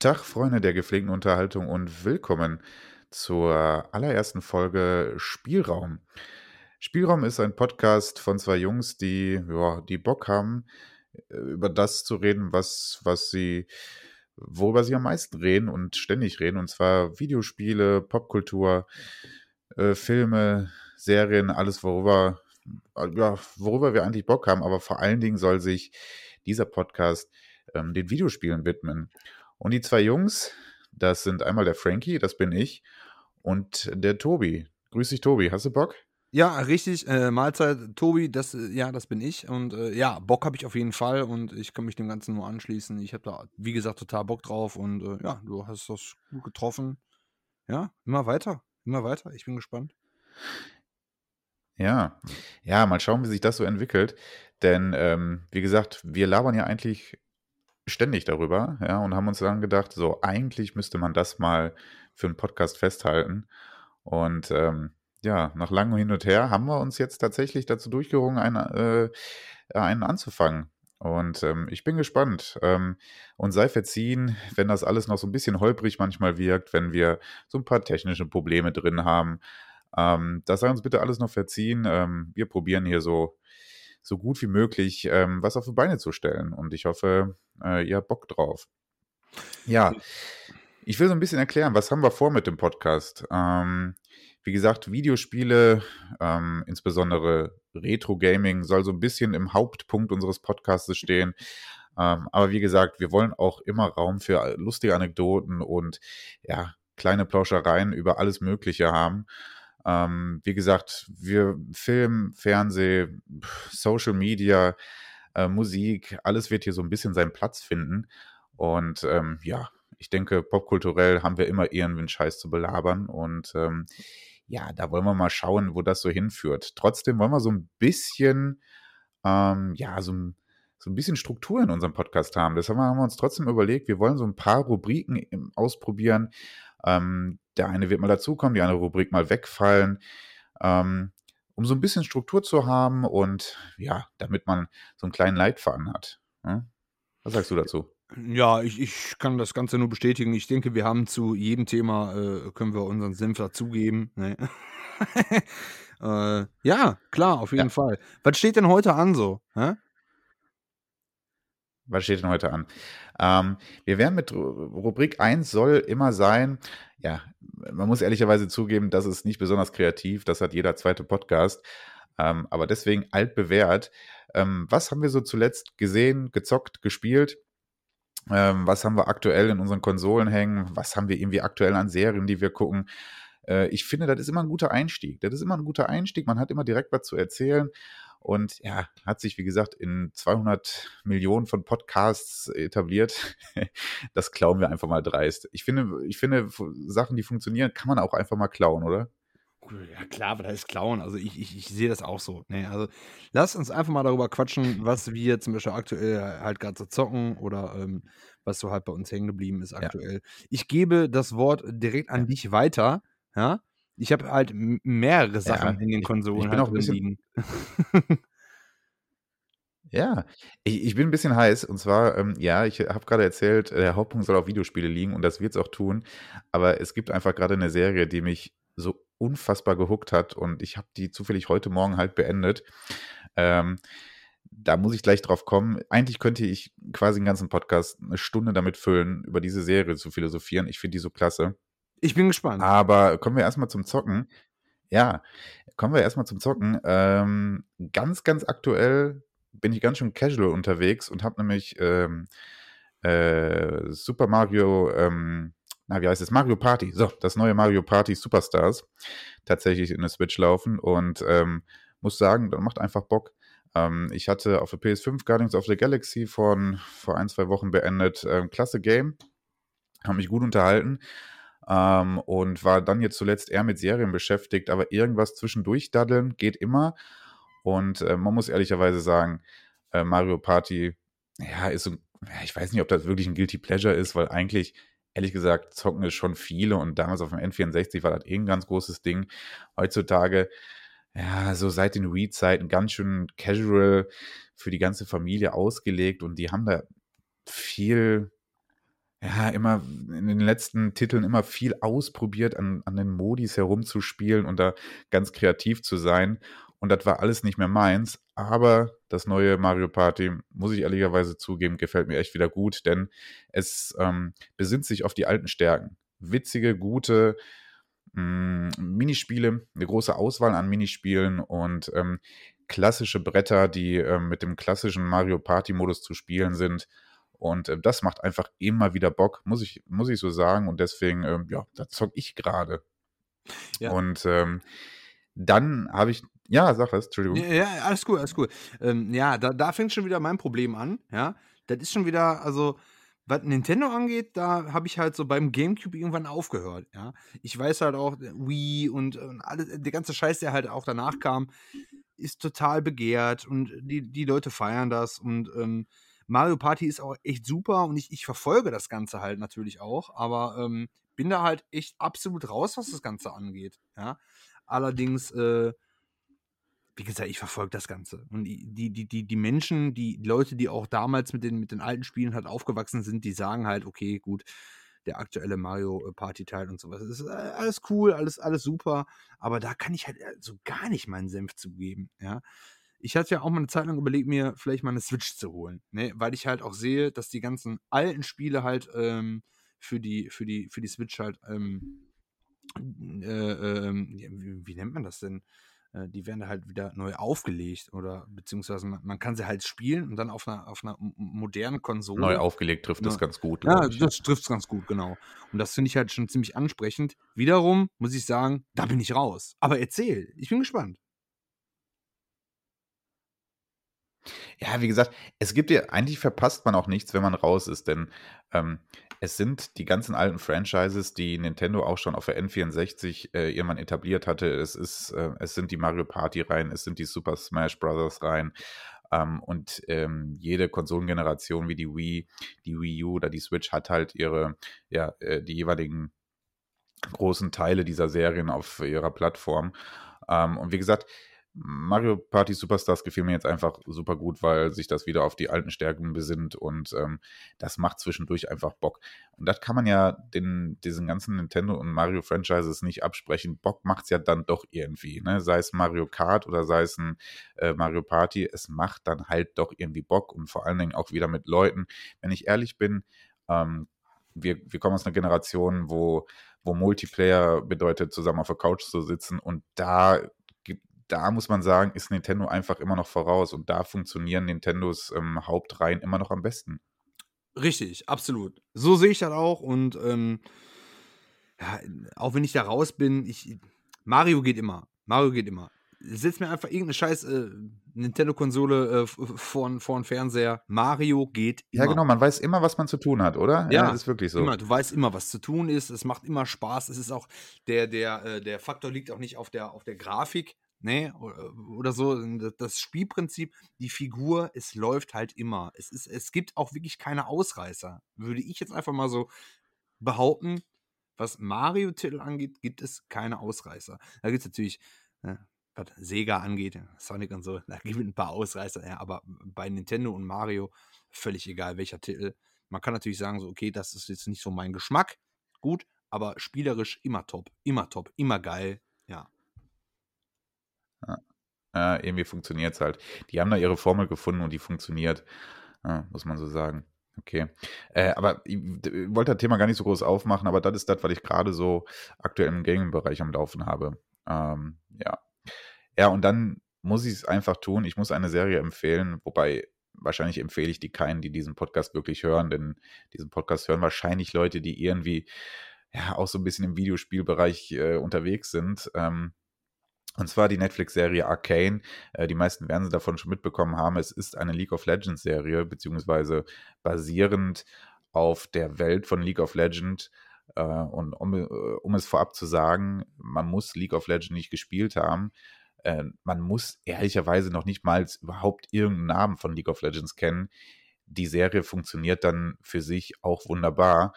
Tag, Freunde der gepflegten Unterhaltung und willkommen zur allerersten Folge Spielraum. Spielraum ist ein Podcast von zwei Jungs, die, ja, die Bock haben, äh, über das zu reden, was, was sie, worüber sie am meisten reden und ständig reden, und zwar Videospiele, Popkultur, äh, Filme, Serien, alles, worüber, ja, worüber wir eigentlich Bock haben, aber vor allen Dingen soll sich dieser Podcast ähm, den Videospielen widmen. Und die zwei Jungs, das sind einmal der Frankie, das bin ich, und der Tobi. Grüß dich, Tobi. Hast du Bock? Ja, richtig. Äh, Mahlzeit, Tobi, das, äh, ja, das bin ich. Und äh, ja, Bock habe ich auf jeden Fall und ich kann mich dem Ganzen nur anschließen. Ich habe da, wie gesagt, total Bock drauf und äh, ja, du hast das gut getroffen. Ja, immer weiter, immer weiter. Ich bin gespannt. Ja, ja, mal schauen, wie sich das so entwickelt. Denn, ähm, wie gesagt, wir labern ja eigentlich ständig darüber, ja, und haben uns dann gedacht, so, eigentlich müsste man das mal für einen Podcast festhalten. Und ähm, ja, nach langem Hin und Her haben wir uns jetzt tatsächlich dazu durchgerungen, einen, äh, einen anzufangen. Und ähm, ich bin gespannt. Ähm, und sei verziehen, wenn das alles noch so ein bisschen holprig manchmal wirkt, wenn wir so ein paar technische Probleme drin haben. Ähm, das sei uns bitte alles noch verziehen. Ähm, wir probieren hier so, so gut wie möglich ähm, was auf die Beine zu stellen. Und ich hoffe, äh, ihr habt Bock drauf. Ja, ich will so ein bisschen erklären, was haben wir vor mit dem Podcast? Ähm, wie gesagt, Videospiele, ähm, insbesondere Retro-Gaming, soll so ein bisschen im Hauptpunkt unseres Podcasts stehen. Ähm, aber wie gesagt, wir wollen auch immer Raum für lustige Anekdoten und ja, kleine Plauschereien über alles Mögliche haben. Ähm, wie gesagt, wir Film, Fernsehen, Social Media, äh, Musik, alles wird hier so ein bisschen seinen Platz finden. Und ähm, ja, ich denke, popkulturell haben wir immer irgendwie einen Scheiß zu belabern. Und ähm, ja, da wollen wir mal schauen, wo das so hinführt. Trotzdem wollen wir so ein bisschen, ähm, ja, so ein, so ein bisschen Struktur in unserem Podcast haben. Deshalb haben wir uns trotzdem überlegt, wir wollen so ein paar Rubriken ausprobieren. Ähm, der eine wird mal dazukommen, die andere Rubrik mal wegfallen, ähm, um so ein bisschen Struktur zu haben und ja, damit man so einen kleinen Leitfaden hat. Hm? Was sagst du dazu? Ja, ich, ich kann das Ganze nur bestätigen. Ich denke, wir haben zu jedem Thema, äh, können wir unseren Senf dazugeben. Ne? äh, ja, klar, auf jeden ja. Fall. Was steht denn heute an so? Hä? Was steht denn heute an? Ähm, wir werden mit Rubrik 1 soll immer sein, ja, man muss ehrlicherweise zugeben, das ist nicht besonders kreativ, das hat jeder zweite Podcast, ähm, aber deswegen altbewährt. Ähm, was haben wir so zuletzt gesehen, gezockt, gespielt? Ähm, was haben wir aktuell in unseren Konsolen hängen? Was haben wir irgendwie aktuell an Serien, die wir gucken? Äh, ich finde, das ist immer ein guter Einstieg. Das ist immer ein guter Einstieg. Man hat immer direkt was zu erzählen. Und ja, hat sich, wie gesagt, in 200 Millionen von Podcasts etabliert. das klauen wir einfach mal dreist. Ich finde, ich finde, Sachen, die funktionieren, kann man auch einfach mal klauen, oder? Ja, klar, was heißt klauen? Also ich, ich, ich sehe das auch so. Ne? Also lass uns einfach mal darüber quatschen, was wir zum Beispiel aktuell halt gerade so zocken oder ähm, was so halt bei uns hängen geblieben ist aktuell. Ja. Ich gebe das Wort direkt an ja. dich weiter. Ja? Ich habe halt mehrere Sachen ja, in den Konsolen ich, bin halt auch ein bisschen. Ja, ich, ich bin ein bisschen heiß. Und zwar, ähm, ja, ich habe gerade erzählt, der Hauptpunkt soll auf Videospiele liegen und das wird es auch tun. Aber es gibt einfach gerade eine Serie, die mich so unfassbar gehuckt hat und ich habe die zufällig heute Morgen halt beendet. Ähm, da muss ich gleich drauf kommen. Eigentlich könnte ich quasi einen ganzen Podcast eine Stunde damit füllen, über diese Serie zu philosophieren. Ich finde die so klasse. Ich bin gespannt. Aber kommen wir erstmal zum Zocken. Ja, kommen wir erstmal zum Zocken. Ähm, ganz, ganz aktuell bin ich ganz schön casual unterwegs und habe nämlich ähm, äh, Super Mario ähm, na, wie heißt es? Mario Party. So, das neue Mario Party Superstars tatsächlich in der Switch laufen und ähm, muss sagen, das macht einfach Bock. Ähm, ich hatte auf der PS5 Guardians of the Galaxy von vor ein, zwei Wochen beendet. Ähm, klasse Game. Haben mich gut unterhalten. Ähm, und war dann jetzt zuletzt eher mit Serien beschäftigt, aber irgendwas zwischendurch daddeln geht immer. Und äh, man muss ehrlicherweise sagen, äh, Mario Party, ja, ist so, ich weiß nicht, ob das wirklich ein Guilty Pleasure ist, weil eigentlich ehrlich gesagt, zocken es schon viele und damals auf dem N64 war das eh ein ganz großes Ding. Heutzutage, ja, so seit den Wii-Zeiten ganz schön casual für die ganze Familie ausgelegt und die haben da viel, ja, immer in den letzten Titeln immer viel ausprobiert, an, an den Modis herumzuspielen und da ganz kreativ zu sein. Und das war alles nicht mehr meins. Aber das neue Mario Party, muss ich ehrlicherweise zugeben, gefällt mir echt wieder gut, denn es ähm, besinnt sich auf die alten Stärken. Witzige, gute mh, mm, Minispiele, eine große Auswahl an Minispielen und ähm, klassische Bretter, die ähm, mit dem klassischen Mario Party-Modus zu spielen sind. Und äh, das macht einfach immer wieder Bock, muss ich, muss ich so sagen. Und deswegen, ähm, ja, da zock ich gerade. Ja. Und ähm, dann habe ich, ja, sag was, Entschuldigung. Ja, ja, alles gut, alles gut. Ähm, ja, da, da fängt schon wieder mein Problem an, ja. Das ist schon wieder, also, was Nintendo angeht, da habe ich halt so beim Gamecube irgendwann aufgehört, ja. Ich weiß halt auch, Wii und, und alles, der ganze Scheiß, der halt auch danach kam, ist total begehrt und die, die Leute feiern das und ähm, Mario Party ist auch echt super und ich, ich verfolge das Ganze halt natürlich auch, aber ähm, bin da halt echt absolut raus, was das Ganze angeht. Ja. Allerdings, äh, wie gesagt, ich verfolge das Ganze. Und die, die, die, die Menschen, die Leute, die auch damals mit den, mit den alten Spielen halt aufgewachsen sind, die sagen halt, okay, gut, der aktuelle Mario äh, Party Teil und sowas. Das ist äh, alles cool, alles, alles super, aber da kann ich halt äh, so gar nicht meinen Senf zugeben, ja ich hatte ja auch mal eine Zeit lang überlegt, mir vielleicht mal eine Switch zu holen, ne? weil ich halt auch sehe, dass die ganzen alten Spiele halt ähm, für, die, für, die, für die Switch halt, ähm, äh, äh, wie, wie, nennt man das denn? Äh, die werden halt wieder neu aufgelegt oder beziehungsweise man, man, kann sie halt spielen und dann auf einer, auf einer modernen Konsole. Neu aufgelegt trifft das ganz gut. Ja, das trifft es ganz gut, genau. Und das finde ich halt schon ziemlich ansprechend. Wiederum muss ich sagen, da bin ich raus. Aber erzähl, ich bin gespannt. Ja, wie gesagt, es gibt ja eigentlich verpasst man auch nichts, wenn man raus ist, denn ähm, es sind die ganzen alten Franchises, die Nintendo auch schon auf der N64 äh, irgendwann etabliert hatte. Es ist, äh, es sind die Mario Party Reihen, es sind die Super Smash Bros. Reihen. Ähm, und ähm, jede Konsolengeneration wie die Wii, die Wii U oder die Switch hat halt ihre, ja, äh, die jeweiligen großen Teile dieser Serien auf ihrer Plattform. Ähm, und wie gesagt, Mario Party Superstars gefiel mir jetzt einfach super gut, weil sich das wieder auf die alten Stärken besinnt und ähm, das macht zwischendurch einfach Bock. Und das kann man ja den, diesen ganzen Nintendo und Mario Franchises nicht absprechen. Bock macht es ja dann doch irgendwie, ne? sei es Mario Kart oder sei es ein äh, Mario Party. Es macht dann halt doch irgendwie Bock und vor allen Dingen auch wieder mit Leuten. Wenn ich ehrlich bin, ähm, wir, wir kommen aus einer Generation, wo wo Multiplayer bedeutet, zusammen auf der Couch zu sitzen und da da muss man sagen, ist Nintendo einfach immer noch voraus und da funktionieren Nintendos ähm, Hauptreihen immer noch am besten. Richtig, absolut. So sehe ich das auch und ähm, ja, auch wenn ich da raus bin, ich, Mario geht immer. Mario geht immer. Setz mir einfach irgendeine scheiß äh, Nintendo-Konsole äh, vor, vor den Fernseher. Mario geht immer. Ja, genau, man weiß immer, was man zu tun hat, oder? Ja, ja das ist wirklich so. Immer, du weißt immer, was zu tun ist. Es macht immer Spaß. Es ist auch, der, der, äh, der Faktor liegt auch nicht auf der, auf der Grafik, Nee, oder so. Das Spielprinzip, die Figur, es läuft halt immer. Es, ist, es gibt auch wirklich keine Ausreißer. Würde ich jetzt einfach mal so behaupten, was Mario-Titel angeht, gibt es keine Ausreißer. Da gibt es natürlich, äh, was Sega angeht, Sonic und so, da gibt es ein paar Ausreißer, ja, aber bei Nintendo und Mario völlig egal, welcher Titel. Man kann natürlich sagen, so, okay, das ist jetzt nicht so mein Geschmack. Gut, aber spielerisch immer top, immer top, immer geil. Ja, irgendwie funktioniert es halt. Die haben da ihre Formel gefunden und die funktioniert, ja, muss man so sagen. Okay. Äh, aber ich, ich wollte das Thema gar nicht so groß aufmachen, aber das ist das, was ich gerade so aktuell im Gaming-Bereich am Laufen habe. Ähm, ja. Ja, und dann muss ich es einfach tun. Ich muss eine Serie empfehlen, wobei wahrscheinlich empfehle ich die keinen, die diesen Podcast wirklich hören, denn diesen Podcast hören wahrscheinlich Leute, die irgendwie ja auch so ein bisschen im Videospielbereich äh, unterwegs sind. Ähm, und zwar die Netflix-Serie Arcane. Äh, die meisten werden sie davon schon mitbekommen haben. Es ist eine League of Legends-Serie, beziehungsweise basierend auf der Welt von League of Legends. Äh, und um, äh, um, es vorab zu sagen, man muss League of Legends nicht gespielt haben. Man muss ehrlicherweise noch nicht mal überhaupt irgendeinen Namen von League of Legends kennen. Die Serie funktioniert dann für sich auch wunderbar.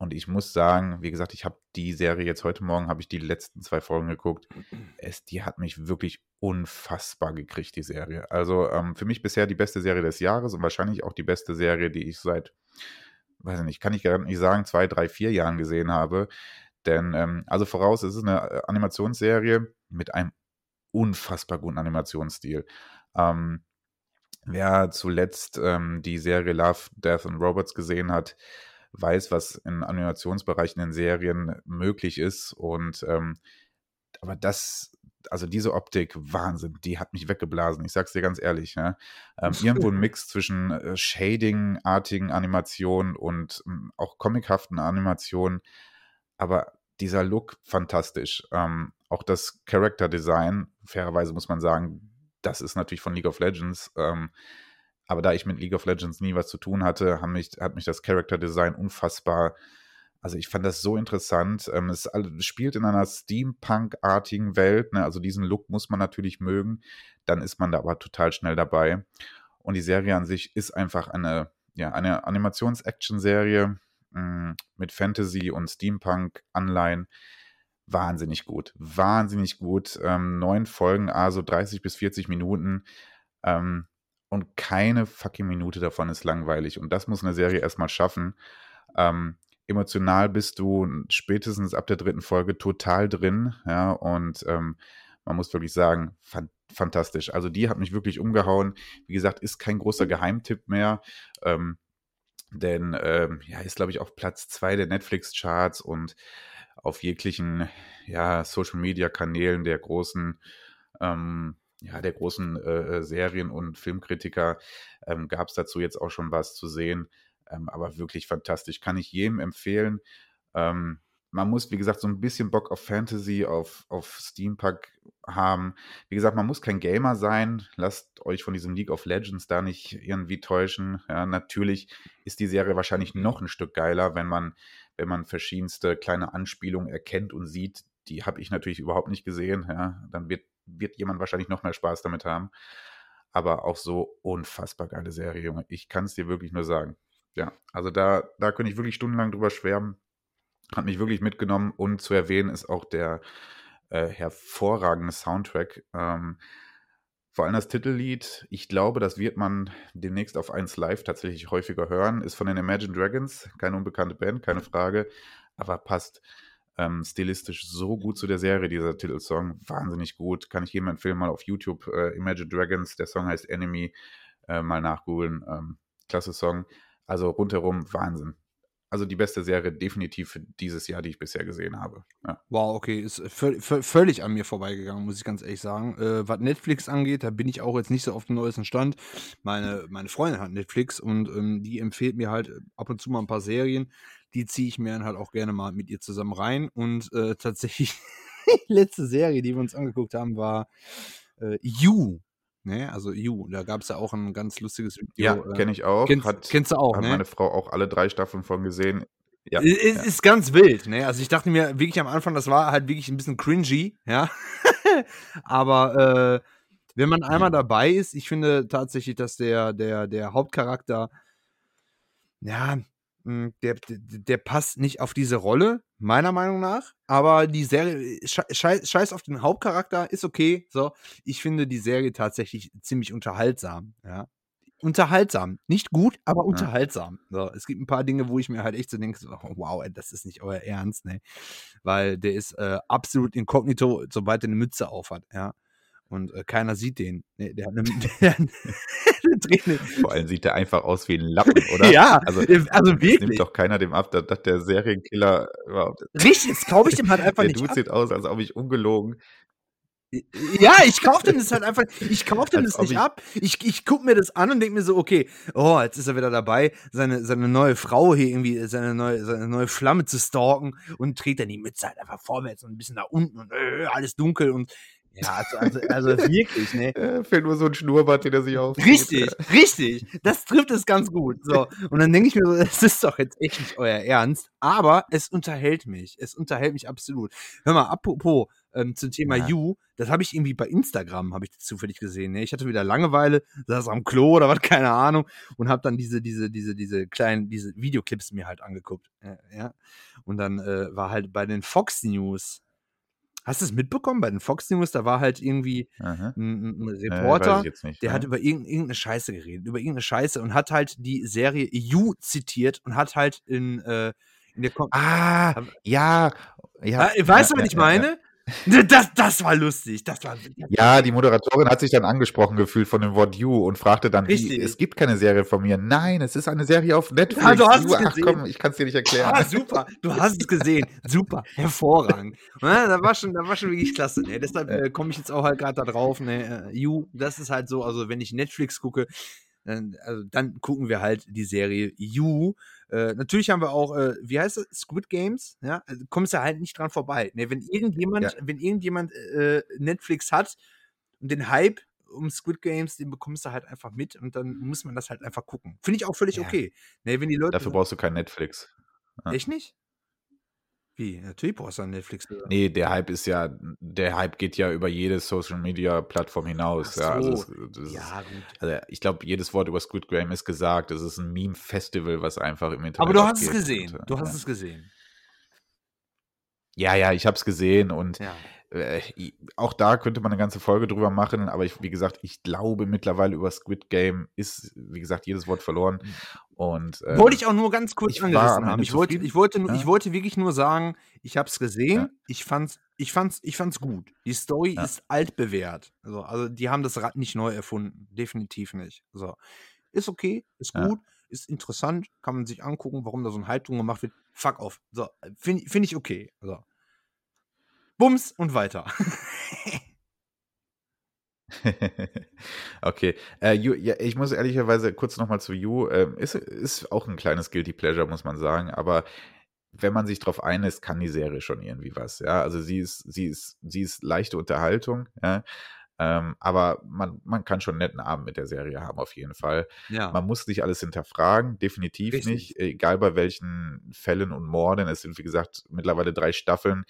Und ich muss sagen, wie gesagt, ich habe die Serie jetzt heute Morgen, habe ich die letzten zwei Folgen geguckt. Es, die hat mich wirklich unfassbar gekriegt, die Serie. Also ähm, für mich bisher die beste Serie des Jahres und wahrscheinlich auch die beste Serie, die ich seit weiß ich nicht, kann ich gar nicht sagen, zwei, drei, vier Jahren gesehen habe. Denn, ähm, also voraus, es ist eine äh, Animationsserie mit einem unfassbar guten Animationsstil. Ähm, wer zuletzt ähm, die Serie Love, Death and Robots gesehen hat, weiß, was im Animationsbereich in den Serien möglich ist. Und ähm, aber das, also diese Optik, Wahnsinn, die hat mich weggeblasen. Ich sag's dir ganz ehrlich. Ja? Ähm, irgendwo ein Mix zwischen äh, Shading-artigen Animationen und ähm, auch comichaften Animationen. Aber dieser Look fantastisch. Ähm, auch das Character Design, fairerweise muss man sagen, das ist natürlich von League of Legends. Ähm, aber da ich mit League of Legends nie was zu tun hatte, mich, hat mich das Character Design unfassbar. Also ich fand das so interessant. Ähm, es, spielt in einer Steampunk-artigen Welt. Ne? Also diesen Look muss man natürlich mögen. Dann ist man da aber total schnell dabei. Und die Serie an sich ist einfach eine, ja, eine Animations-Action-Serie mm, mit Fantasy und Steampunk-Anleihen. Wahnsinnig gut. Wahnsinnig gut. Ähm, neun Folgen, also 30 bis 40 Minuten. Ähm, und keine fucking Minute davon ist langweilig. Und das muss eine Serie erstmal schaffen. Ähm, emotional bist du spätestens ab der dritten Folge total drin, ja, und ähm, man muss wirklich sagen, fan fantastisch. Also die hat mich wirklich umgehauen. Wie gesagt, ist kein großer Geheimtipp mehr. Ähm, denn ähm, ja, ist, glaube ich, auf Platz zwei der Netflix-Charts und auf jeglichen ja, Social-Media-Kanälen der großen ähm, ja, der großen äh, äh, Serien- und Filmkritiker ähm, gab es dazu jetzt auch schon was zu sehen. Ähm, aber wirklich fantastisch. Kann ich jedem empfehlen. Ähm, man muss, wie gesagt, so ein bisschen Bock auf Fantasy, auf, auf Steampunk haben. Wie gesagt, man muss kein Gamer sein. Lasst euch von diesem League of Legends da nicht irgendwie täuschen. Ja, natürlich ist die Serie wahrscheinlich noch ein Stück geiler, wenn man, wenn man verschiedenste kleine Anspielungen erkennt und sieht. Die habe ich natürlich überhaupt nicht gesehen. Ja, dann wird wird jemand wahrscheinlich noch mehr Spaß damit haben. Aber auch so unfassbar geile Serie, Junge. Ich kann es dir wirklich nur sagen. Ja, also da, da könnte ich wirklich stundenlang drüber schwärmen. Hat mich wirklich mitgenommen und zu erwähnen ist auch der äh, hervorragende Soundtrack. Ähm, vor allem das Titellied, ich glaube, das wird man demnächst auf 1 Live tatsächlich häufiger hören, ist von den Imagine Dragons, keine unbekannte Band, keine Frage, aber passt ähm, stilistisch so gut zu der Serie, dieser Titelsong. Wahnsinnig gut. Kann ich jedem empfehlen, mal auf YouTube äh, Imagine Dragons, der Song heißt Enemy, äh, mal nachgoogeln. Ähm, klasse Song. Also rundherum Wahnsinn. Also die beste Serie definitiv für dieses Jahr, die ich bisher gesehen habe. Ja. Wow, okay, ist völlig an mir vorbeigegangen, muss ich ganz ehrlich sagen. Äh, was Netflix angeht, da bin ich auch jetzt nicht so auf dem neuesten Stand. Meine, meine Freundin hat Netflix und ähm, die empfiehlt mir halt ab und zu mal ein paar Serien die ziehe ich mir dann halt auch gerne mal mit ihr zusammen rein. Und äh, tatsächlich, die letzte Serie, die wir uns angeguckt haben, war äh, You. Ne? Also You. Da gab es ja auch ein ganz lustiges Video. Ja, äh, kenne ich auch. Kennst, hat, kennst du auch, hat ne? meine Frau auch alle drei Staffeln von gesehen. Ja, es ja. ist ganz wild, ne? Also ich dachte mir wirklich am Anfang, das war halt wirklich ein bisschen cringy, ja. Aber äh, wenn man einmal mhm. dabei ist, ich finde tatsächlich, dass der, der, der Hauptcharakter, ja, der, der, der, passt nicht auf diese Rolle, meiner Meinung nach. Aber die Serie, scheiß, scheiß auf den Hauptcharakter, ist okay. So, ich finde die Serie tatsächlich ziemlich unterhaltsam. Ja. Unterhaltsam. Nicht gut, aber unterhaltsam. So, es gibt ein paar Dinge, wo ich mir halt echt so denke: so, wow, ey, das ist nicht euer Ernst, ne? Weil der ist äh, absolut inkognito, sobald er eine Mütze aufhat, ja und äh, keiner sieht den. Nee, der hat eine, der eine Träne. Vor allem sieht der einfach aus wie ein Lappen, oder? ja, also, also wirklich. Nimmt doch keiner dem ab, dass, dass der Serienkiller überhaupt. Richtig, jetzt kaufe ich dem halt einfach der nicht. Der Dude sieht aus, als ob ich ungelogen. Ja, ich kaufe dem das halt einfach, ich kaufe dem das nicht ab. Ich, ich gucke mir das an und denke mir so, okay, oh, jetzt ist er wieder dabei, seine, seine neue Frau hier irgendwie, seine neue, seine neue Flamme zu stalken und dreht dann die Mütze halt einfach vorwärts und ein bisschen nach unten und äh, alles dunkel und ja, also, also, also wirklich, ne? Ja, fehlt nur so ein Schnurrbart, den er sich aufzieht. Richtig, richtig. Das trifft es ganz gut. So. Und dann denke ich mir so, das ist doch jetzt echt nicht euer Ernst. Aber es unterhält mich. Es unterhält mich absolut. Hör mal, apropos ähm, zum Thema ja. You, das habe ich irgendwie bei Instagram, habe ich zufällig gesehen. Ne? Ich hatte wieder Langeweile, saß am Klo oder was, keine Ahnung, und habe dann diese, diese, diese, diese kleinen, diese Videoclips mir halt angeguckt. Äh, ja. Und dann äh, war halt bei den Fox News Hast du es mitbekommen bei den Fox News? Da war halt irgendwie Aha. ein 'n Äh, weiß Reporter, ich jetzt nicht, der hat ne? über irgend irgend 'ne Scheiße geredet über irgend 'ne Scheiße und hat halt die Serie You zitiert und hat halt in, äh in der Kom Ah, ja, ja, Ah, weißt ja, du, was ja, ich ja, ja. meine? Das das war lustig. Das war Ja, die Moderatorin hat sich dann angesprochen gefühlt von dem Wort You und fragte dann: „Wie, es gibt keine Serie von mir.“ „Nein, es ist eine Serie auf Netflix.“ Ja, du hast „You, es ach komm, gesehen. ich kann's dir nicht erklären.“ Ah, super. Du hast es gesehen. Super, hervorragend. Ne, das war schon das war schon wirklich klasse, ne? Deshalb, Ja. äh, komme ich jetzt auch halt grad da drauf, ne? Äh, You, das ist halt so also, wenn ich Netflix gucke, also, dann gucken wir halt die Serie You. Äh, natürlich haben wir auch, äh, wie heißt das? Squid Games, ja? Also, kommst du halt nicht dran vorbei, ne? Wenn irgendjemand Ja. wenn irgendjemand, äh, Netflix hat und den Hype um Squid Games, den bekommst du halt einfach mit und dann muss man das halt einfach gucken. Finde ich auch völlig Ja. okay, ne? Wenn die Leute Dafür brauchst du kein Netflix. Ja. Echt nicht? Wie? Natürlich brauchst du dann Netflix für. Ne, der Hype ist ja der Hype geht ja über jede Social-Media-Plattform Ach hinaus, ja. Also, so. es ist Ja, gut. also, ich glaube, jedes Wort über Squid Game ist gesagt. Es ist 'n Meme-Festival, was einfach im Aber Internet du hast es gesehen. und, Du äh, hast ja. es gesehen. Ja, ja, ich habe es gesehen und, Ja. Äh, auch da könnte man 'ne ganze Folge drüber machen, aber ich wie gesagt, ich glaube mittlerweile über Squid Game ist, wie gesagt, jedes Wort verloren Hm. und, Wollte ähm, ich auch nur ganz kurz angerissen haben. Ich wollte ich wollte nur ich ja. wollte wirklich nur sagen, ich habe es Ja. gesehen. Ich fand's ich fand's ich fand's gut. Die Story Ja. ist altbewährt. So, also, die haben das Rad nicht neu erfunden, definitiv nicht. So. Ist okay, ist Ja. gut, ist interessant, kann man sich angucken, warum da so 'n Hype drum gemacht wird. Fuck off. So, finde finde ich okay. So. Bums und weiter. Okay. Äh, ja, ich muss ehrlicherweise kurz noch mal zu You, ähm, ist ist auch 'n kleines Guilty Pleasure, muss man sagen, aber wenn man sich drauf einlässt, kann die Serie schon irgendwie was, ja? Also, sie ist sie ist sie ist leichte Unterhaltung, ja, ähm, aber man man kann schon 'n netten Abend mit der Serie haben auf jeden Fall. Ja. Man muss nicht alles hinterfragen, definitiv Richtig. nicht, egal bei welchen Fällen und Morden. Es sind, wie gesagt, mittlerweile 3 Staffeln.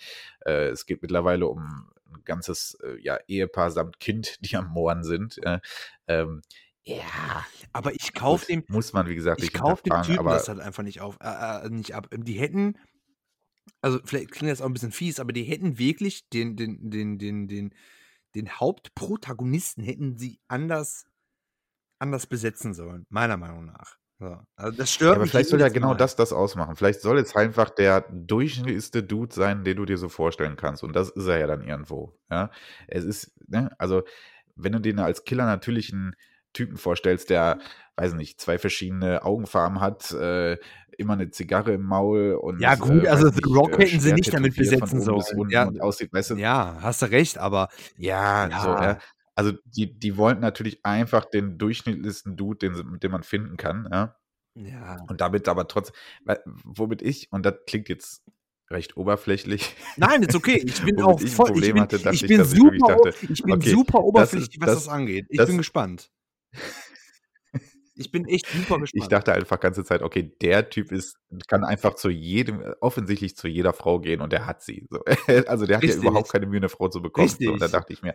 Äh, es geht mittlerweile um 'n ganzes, äh, ja, Ehepaar samt Kind, die am Morden sind, äh, ähm, ja, Aber ich kaufe dem muss man, wie gesagt, ich kaufe dem Typen aber das halt einfach nicht auf äh, äh, nicht ab. Die hätten also, vielleicht klingt das auch 'n bisschen fies, aber die hätten wirklich den den den den den den Hauptprotagonisten hätten sie anders anders besetzen sollen, meiner Meinung nach. So. Also, das Ja, stört aber mich vielleicht soll ja genau Mal. das das ausmachen. Vielleicht soll es einfach der durchschnittlichste Dude sein, den du dir so vorstellen kannst und das ist er ja dann irgendwo, ja? Es ist ne, also, wenn du dir als Killer natürlich 'n Typen vorstellst, der, weiß nicht, 2 verschiedene Augenfarben hat, äh, immer 'ne Zigarre im Maul und, Ja gut, äh, also, The Rock äh, hätten sie nicht damit schwertätowiert von besetzen sollen. Ja, aussieht, weißt du ja, hast du recht, aber Ja, so, ja. ja. Also, die die wollten natürlich einfach den durchschnittlichsten Dude, den den man finden kann, ja? Ja. Und damit aber trotz weil womit ich und das klingt jetzt recht oberflächlich Nein, ist okay. Ich bin auch voll ich bin hatte, dachte ich ich, bin dass ich wirklich super o dachte: ich bin „Okay, super das ist oberflächlich, was das das angeht. Ich das“ bin gespannt. Ich bin echt super Ich gespannt. dachte einfach ganze Zeit: „Okay, der Typ ist kann einfach zu jedem offensichtlich zu jeder Frau gehen und der hat sie“, so. Also, der hat ja überhaupt Richtig. keine Mühe, 'ne Frau zu bekommen, so. Und da Richtig. dachte ich mir: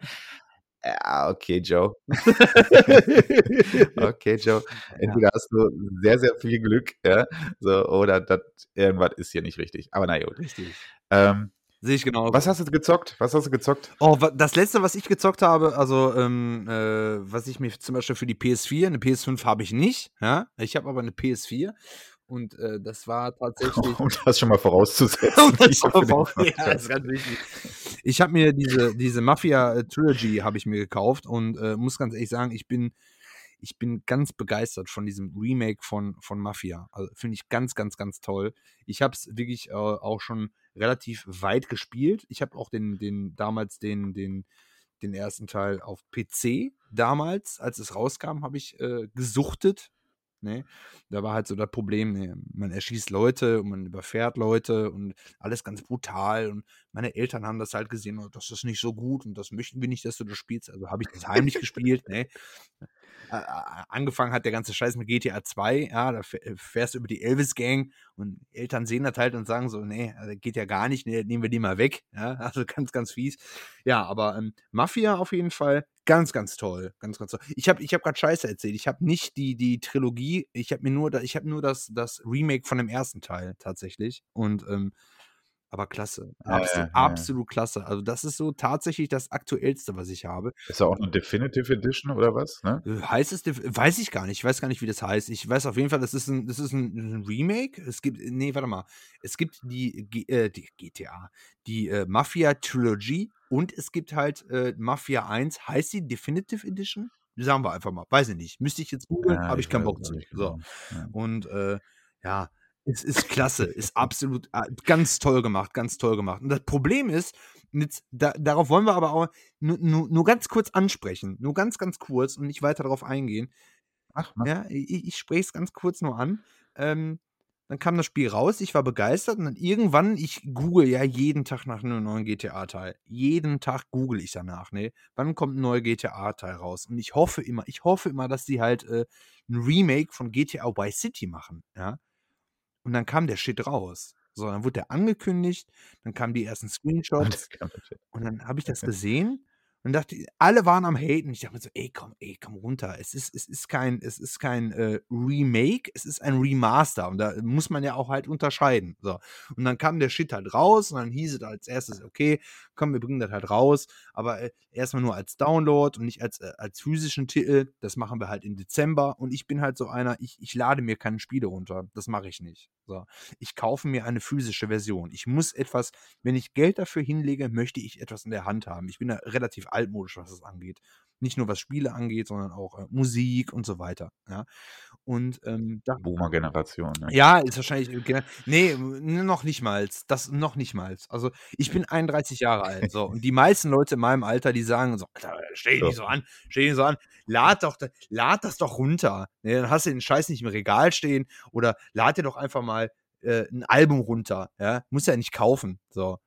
„Ja, okay, Joe.“ Okay, Joe. Entweder hast du sehr, sehr viel Glück, ja, so, oder das irgendwas ist hier nicht richtig. Aber na ja, gut. Richtig. Ähm, Sehe ich was genauso. hast du gezockt? Was hast du gezockt? Oh, das Letzte, was ich gezockt habe, also, ähm, äh, was ich mir zum Beispiel für die PS4 'ne PS5 habe ich nicht, ja? Ich habe aber 'ne PS4 und, äh, das war tatsächlich Um das schon mal vorauszusetzen, das schon mal voraus ja, Podcast. ist ganz wichtig. Ich habe mir diese diese Mafia, äh, Trilogy habe ich mir gekauft und, äh, muss ganz ehrlich sagen, ich bin ich bin ganz begeistert von diesem Remake von von Mafia. Also, finde ich ganz, ganz, ganz toll. Ich habe es wirklich, äh, auch schon relativ weit gespielt. Ich habe auch den den damals den den den 1. Teil auf PC damals, als es rauskam, habe ich, äh, gesuchtet, ne? Da war halt so das Problem, ne, man erschießt Leute und man überfährt Leute und alles ganz brutal und meine Eltern haben das halt gesehen: „Oh, das ist nicht so gut und das möchten wir nicht, dass du das spielst.“ Also, habe ich das heimlich gespielt, ne? A angefangen hat der ganze Scheiß mit GTA 2, ja, da fäh fährst du über die Elvis Gang und Eltern sehen das halt und sagen so: „Ne, also, geht ja gar nicht, ne, nehmen wir die mal weg“, ja? Also, ganz, ganz fies. Ja, aber, ähm, Mafia auf jeden Fall ganz, ganz toll, ganz, ganz toll. Ich habe ich habe grad Scheiße erzählt. Ich habe nicht die die Trilogie ich habe mir nur ich habe nur das das Remake von dem 1. Teil tatsächlich und, ähm, aber klasse. Ja, Abso ja, absolut klasse. Also, das ist so tatsächlich das Aktuellste, was ich habe. Ist da auch 'ne Definitive Edition oder was, ne? Äh, heißt es weiß ich gar nicht. Ich weiß gar nicht, wie das heißt. Ich weiß auf jeden Fall, das ist 'n das ist 'n 'n Remake. Es gibt ne, warte mal. Es gibt die äh, die GTA, die, äh, Mafia Trilogy und es gibt halt, äh, Mafia 1. Heißt die Definitive Edition? Sagen wir einfach mal. Weiß ich nicht. Müsste ich jetzt googeln, Ja, habe ich ich keinen Bock zu. So. genau. Ja. Und, äh, ja, es ist klasse, ist absolut a ganz toll gemacht, ganz toll gemacht. Und das Problem ist, jetzt da darauf wollen wir aber auch nu nu nur ganz kurz ansprechen, nur ganz, ganz kurz und nicht weiter darauf eingehen. Ach, mach. Ja, i i ich spreche es ganz kurz nur an. Ähm, dann kam das Spiel raus, ich war begeistert und dann irgendwann ich google ja jeden Tag nach 'nem neuen GTA-Teil. Jeden Tag google ich danach, ne? Wann kommt 'n neuer GTA-Teil raus? Und ich hoffe immer ich hoffe immer, dass die halt, äh, 'n Remake von GTA Vice City machen, ja? Und dann kam der Shit raus. So, dann wurde der angekündigt, dann kamen die ersten Screenshots und dann habe ich das gesehen und dachte alle waren am Haten. Ich dachte mir so: „Ey, komm ey, komm runter. Es ist es ist kein es ist kein, äh, Remake, es ist ein Remaster.“ Und da muss man ja auch halt unterscheiden. So. Und dann kam der Shit halt raus und dann hieß es als Erstes: „Okay, komm, wir bringen das halt raus, aber, äh, erst mal nur als Download und nicht als äh, als physischen Titel. Das machen wir halt im Dezember.“ Und ich bin halt so einer, ich ich lade mir keine Spiele runter. Das mache ich nicht. So. Ich kaufe mir eine physische Version. Ich muss etwas wenn ich Geld dafür hinlege, möchte ich etwas in der Hand haben. Ich bin da relativ altmodisch, was das angeht. Nicht nur was Spiele angeht, sondern auch, äh, Musik und so weiter, ja? Und, ähm, Boomer-Generation, ne? Ja, ist wahrscheinlich, äh, gene ne, n noch nicht mal's. Das noch nicht mal's. Also, ich bin 31 Jahre alt, so. Und die meisten Leute in meinem Alter, die sagen so: „Alter, stell dich So. nicht so an, stell dich nicht so an. Lad doch lad das doch runter, ne? Dann hast du den Scheiß nicht im Regal stehen oder lad dir doch einfach mal, äh, 'n Album runter, ja? Musst ja nicht kaufen, so.“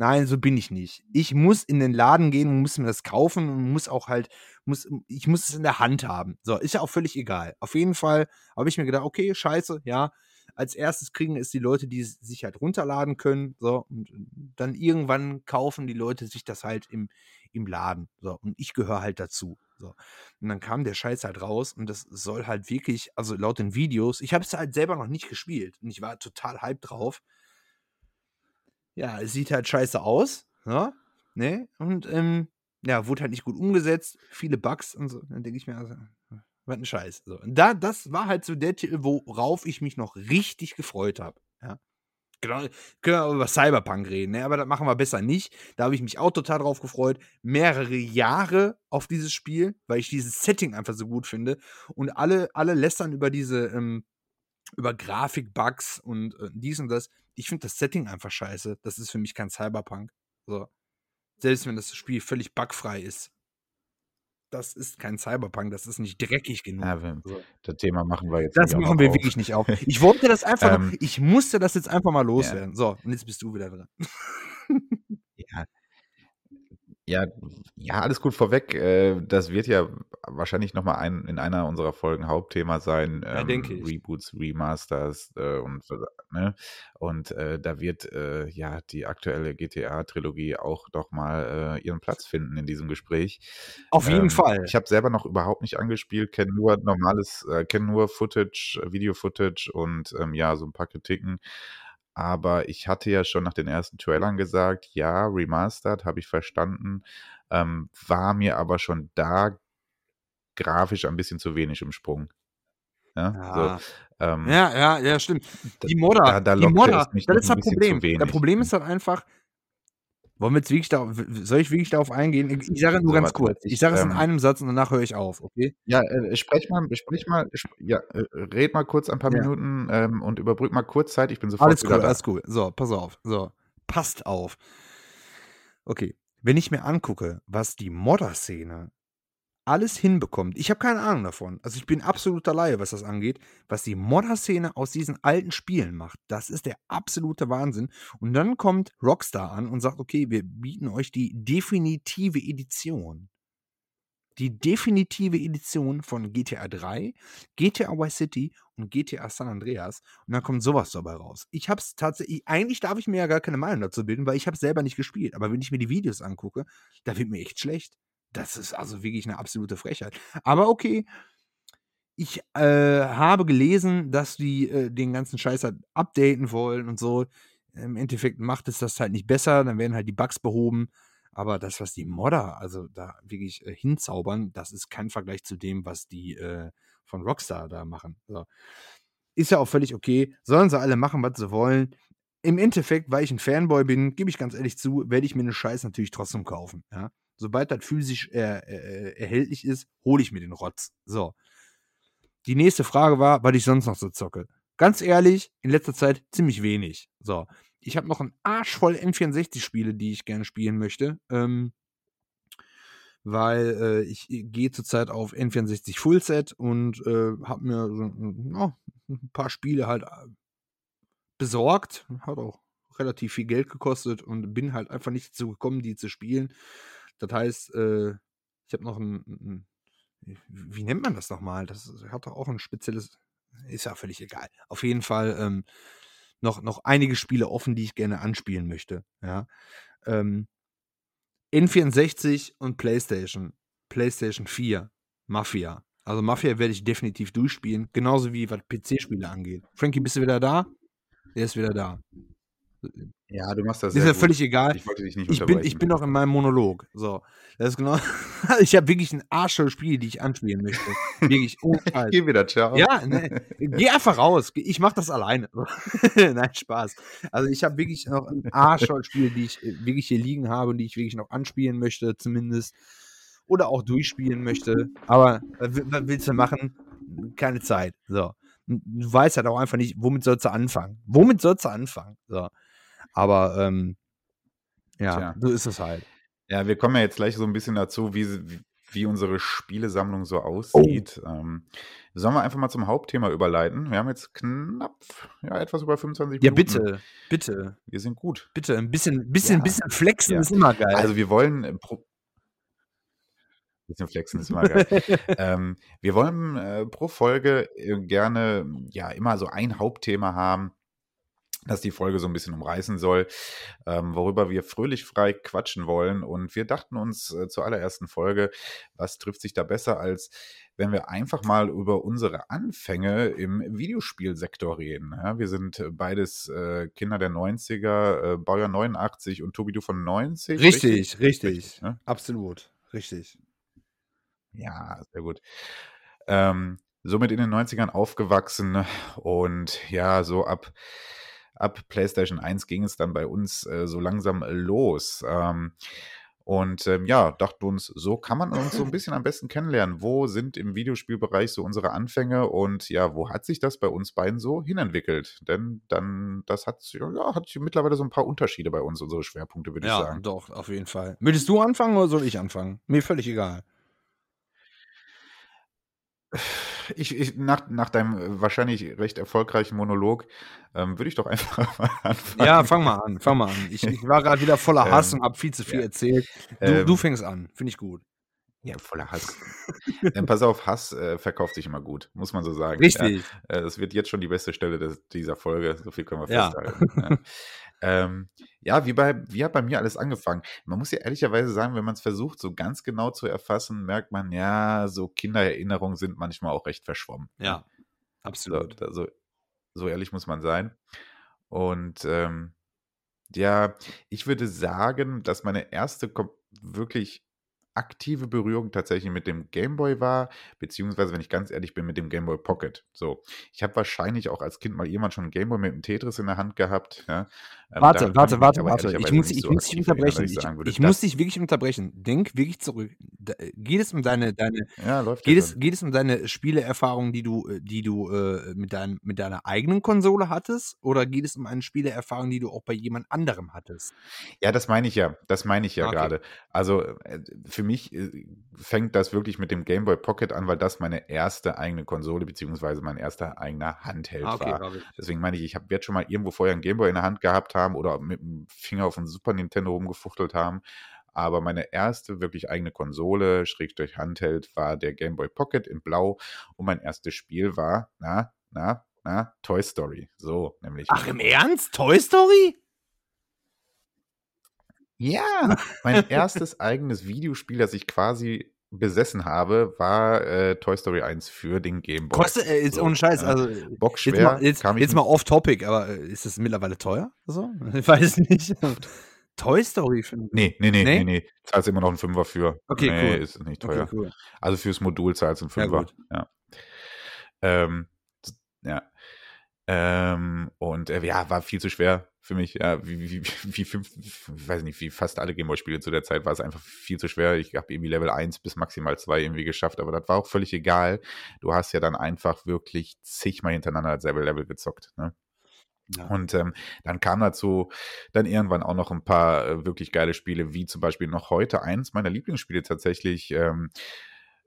Nein, so bin ich nicht. Ich muss in den Laden gehen und muss mir das kaufen und muss auch halt muss ich muss es in der Hand haben. So, ist ja auch völlig egal. Auf jeden Fall habe ich mir gedacht: „Okay, scheiße, ja, als Erstes kriegen es die Leute, die es sich halt runterladen können, so, und dann irgendwann kaufen die Leute sich das halt im im Laden, so. Und ich gehöre halt dazu, so. Und dann kam der Scheiß halt raus und das soll halt wirklich also, laut den Videos ich habe es halt selber noch nicht gespielt und ich war total hyped drauf. Ja, es sieht halt scheiße aus, ja, ne? Und, ähm, ja, wurde halt nicht gut umgesetzt, viele Bugs und so. Dann denke ich mir also: „Was 'n Scheiß“, so. Und da das war halt so der Titel, worauf ich mich noch richtig gefreut habe, ja? Genau, können wir auch über Cyberpunk reden, ne, aber das machen wir besser nicht. Da habe ich mich auch total drauf gefreut. Mehrere Jahre auf dieses Spiel, weil ich dieses Setting einfach so gut finde. Und alle alle lästern über diese, ähm über Grafikbugs und, äh, dies und das. Ich finde das Setting einfach scheiße. Das ist für mich kein Cyberpunk, so. Selbst wenn das Spiel völlig bugfrei ist. Das ist kein Cyberpunk, das ist nicht dreckig genug, Ja, wir so. das Thema machen wir jetzt Das machen wir auf. wirklich nicht auf. Ich wollte das einfach Ähm ich musste das jetzt einfach mal Ja. loswerden. So, und jetzt bist du wieder dran. Ja. Ja, alles gut vorweg. Äh, das wird ja wahrscheinlich noch mal ein in einer unserer Folgen Hauptthema sein, Ja, denke ähm, ich. Reboots, Remasters, äh, und so, ne? Und, äh, da wird, äh, ja, die aktuelle GTA-Trilogie auch doch mal, äh, ihren Platz finden in diesem Gespräch. Auf jeden Ähm, Fall. ich habe selber noch überhaupt nicht angespielt, kenne nur normales äh, kenne nur Footage, Video-Footage und, ähm, ja, so 'n paar Kritiken. Aber ich hatte ja schon nach den ersten Trailern gesagt: „Ja, remastered, habe ich verstanden“, ähm, war mir aber schon da grafisch ein bisschen zu wenig im Sprung. Ja, so, Ja. ähm Ja, ja, ja, stimmt. Die Modder da da die Modder, das ist 'n das Problem. Das. Problem Hm. ist halt einfach wollen wir jetzt wirklich da soll ich wirklich darauf eingehen? Ich sage nur So, ganz kurz. Ich ich, sage es in ähm einem Satz und danach höre ich auf, okay? Ja, äh, sprech mal sprich mal sp ja, äh, red mal kurz ein paar Ja. Minuten, ähm, und überbrück mal kurz Zeit. Ich bin sofort Alles wieder cool, da. alles cool. So, pass auf. So, passt auf. Okay, wenn ich mir angucke, was die Modder-Szene alles hinbekommt ich habe keine Ahnung davon. Also, ich bin absoluter Laie, was das angeht. Was die Modder-Szene aus diesen alten Spielen macht, das ist der absolute Wahnsinn. Und dann kommt Rockstar an und sagt: „Okay, wir bieten euch die definitive Edition.“ Die definitive Edition von GTA 3, GTA Vice City und GTA San Andreas. Und dann kommt so was dabei raus. Ich habe es tatsächlich eigentlich darf ich mir ja gar keine Meinung dazu bilden, weil ich habe es selber nicht gespielt. Aber wenn ich mir die Videos angucke, da wird mir echt schlecht. Das ist also wirklich 'ne absolute Frechheit. Aber okay. Ich, äh, habe gelesen, dass die, äh, den ganzen Scheiß halt updaten wollen und so. Im Endeffekt macht es das halt nicht besser, dann werden halt die Bugs behoben. Aber das, was die Modder, also da wirklich äh, hinzaubern, das ist kein Vergleich zu dem, was die äh, von Rockstar da machen. So. Ist ja auch völlig okay. Sollen sie alle machen, was sie wollen. Im Endeffekt, weil ich ein Fanboy bin, gebe ich ganz ehrlich zu, werde ich mir eine Scheiß natürlich trotzdem kaufen. Ja? Sobald das physisch äh, äh, erhältlich ist, hole ich mir den Rotz. So. Die nächste Frage war, was ich sonst noch so zocke. Ganz ehrlich, in letzter Zeit ziemlich wenig. So. Ich habe noch einen Arsch voll N64-Spiele, die ich gerne spielen möchte. Ähm, weil äh, ich gehe zurzeit auf N64 Fullset und äh, habe mir so, oh, ein paar Spiele halt äh, besorgt. Hat auch relativ viel Geld gekostet und bin halt einfach nicht dazu gekommen, die zu spielen. Das heißt, äh, ich habe noch ein, ein, wie nennt man das nochmal? Das hat doch auch ein spezielles, ist ja völlig egal. Auf jeden Fall ähm, noch, noch einige Spiele offen, die ich gerne anspielen möchte. Ja. Ähm, N64 und PlayStation. PlayStation 4. Mafia. Also Mafia werde ich definitiv durchspielen, genauso wie was PC-Spiele angeht. Frankie, bist du wieder da? Er ist wieder da. Ja, du machst das. Ist ja völlig egal. Ich wollte dich nicht ich bin, ich bin noch in meinem Monolog. So. Das ist genau. ich habe wirklich ein Arsch voll Spiele, die ich anspielen möchte. Wirklich. Oh, Geh wieder, ciao. Ja, ne, geh einfach raus. Ich mach das alleine. Nein, Spaß. Also ich habe wirklich noch ein Arsch voll Spiele, die ich äh, wirklich hier liegen habe und die ich wirklich noch anspielen möchte, zumindest. Oder auch durchspielen möchte. Aber was willst du machen? Keine Zeit. So. Du weißt halt auch einfach nicht, womit sollst du anfangen? Womit sollst du anfangen? So. Aber ähm, ja, Tja. so ist es halt. Ja, wir kommen ja jetzt gleich so ein bisschen dazu, wie, wie unsere Spielesammlung so oh. aussieht. Oh. Ähm, sollen wir einfach mal zum Hauptthema überleiten? Wir haben jetzt knapp, ja, etwas über 25 Minuten. Ja, bitte, bitte. Wir sind gut. Bitte, ein bisschen, bisschen, ja. bisschen flexen ja. ist immer geil. Also wir wollen äh, bisschen flexen ist immer geil. ähm, wir wollen äh, pro Folge äh, gerne ja immer so ein Hauptthema haben, das die Folge so ein bisschen umreißen soll, ähm, worüber wir fröhlich frei quatschen wollen. Und wir dachten uns äh, zur allerersten Folge, was trifft sich da besser, als wenn wir einfach mal über unsere Anfänge im Videospielsektor reden. Ja, wir sind beides äh, Kinder der 90er, äh, Baujahr 89 und Tobi, du von 90. Richtig, richtig. richtig ne? Absolut, richtig. Ja, sehr gut. Ähm, somit in den 90ern aufgewachsen und ja, so ab ab PlayStation 1 ging es dann bei uns äh, so langsam los. Ähm, und ähm, ja, dachten uns, so kann man uns so ein bisschen am besten kennenlernen. Wo sind im Videospielbereich so unsere Anfänge und ja, wo hat sich das bei uns beiden so hinentwickelt? Denn dann, das hat, ja, hat mittlerweile so ein paar Unterschiede bei uns, unsere Schwerpunkte, würde ja, ich sagen. Ja, doch, auf jeden Fall. Möchtest du anfangen oder soll ich anfangen? Mir völlig egal. Ich, ich, nach, nach deinem äh, wahrscheinlich recht erfolgreichen Monolog ähm, würde ich doch einfach mal anfangen. Ja, fang mal an, fang mal an. Ich, ich war gerade wieder voller Hass ähm, und habe viel zu viel ja. erzählt. Du, ähm, du fängst an, finde ich gut. Ja, voller Hass. ähm, pass auf, Hass äh, verkauft sich immer gut, muss man so sagen. Richtig. Ja, äh, das wird jetzt schon die beste Stelle des, dieser Folge, so viel können wir festhalten. Ja. Ähm, ja, wie, bei, wie hat bei mir alles angefangen? Man muss ja ehrlicherweise sagen, wenn man es versucht, so ganz genau zu erfassen, merkt man, ja, so Kindererinnerungen sind manchmal auch recht verschwommen. Ne? Ja, absolut. So, also, so ehrlich muss man sein. Und ähm, ja, ich würde sagen, dass meine erste wirklich aktive Berührung tatsächlich mit dem Gameboy war, beziehungsweise, wenn ich ganz ehrlich bin, mit dem Gameboy Pocket. So, ich habe wahrscheinlich auch als Kind mal jemand schon einen Gameboy mit einem Tetris in der Hand gehabt. Ja. Ähm, warte, warte, warte, warte. Ich muss, ich so muss dich unterbrechen. Ich, ich, ich muss dich wirklich unterbrechen. Denk wirklich zurück. Da, geht es um deine, deine ja, läuft geht, es, geht es um deine Spieleerfahrung, die du, äh, die du äh, mit, dein, mit deiner eigenen Konsole hattest, oder geht es um eine Spieleerfahrung, die du auch bei jemand anderem hattest? Ja, das meine ich ja. Das meine ich ja okay. gerade. Also äh, für mich äh, fängt das wirklich mit dem Game Boy Pocket an, weil das meine erste eigene Konsole beziehungsweise mein erster eigener Handheld ah, okay, war. Deswegen meine ich, ich jetzt schon mal irgendwo vorher ein Game Boy in der Hand gehabt haben oder mit dem Finger auf dem Super Nintendo rumgefuchtelt haben. Aber meine erste wirklich eigene Konsole, Schrägstrich Handheld, war der Game Boy Pocket in Blau. Und mein erstes Spiel war, na, na, na, Toy Story. So, nämlich. Ach, im Ernst? Toy Story? Ja, mein erstes eigenes Videospiel, das ich quasi besessen habe, war äh, Toy Story 1 für den Game Boy. Kostet, äh, jetzt So, ohne Scheiß, ja. also Bockschwer jetzt mal, jetzt, jetzt mal off-topic, aber äh, ist es mittlerweile teuer? So? Ich weiß nicht. Toy Story ich. Nee, nee, nee, Nee? nee, nee. Zahlst immer noch einen Fünfer für. Okay, nee, cool. ist nicht Okay, teuer. cool. Also fürs Modul zahlst du einen Ja, Fünfer. gut. Ja. Ähm, ja. Ähm, und äh, ja, war viel zu schwer für mich. Ja, wie, wie, wie fünf, weiß nicht, wie fast alle Gameboy-Spiele zu der Zeit war es einfach viel zu schwer. Ich habe irgendwie Level 1 bis maximal 2 irgendwie geschafft, aber das war auch völlig egal. Du hast ja dann einfach wirklich zigmal hintereinander dasselbe Level gezockt. Ne? Ja. Und ähm, dann kam dazu dann irgendwann auch noch ein paar äh, wirklich geile Spiele, wie zum Beispiel noch heute eins meiner Lieblingsspiele tatsächlich. Ähm,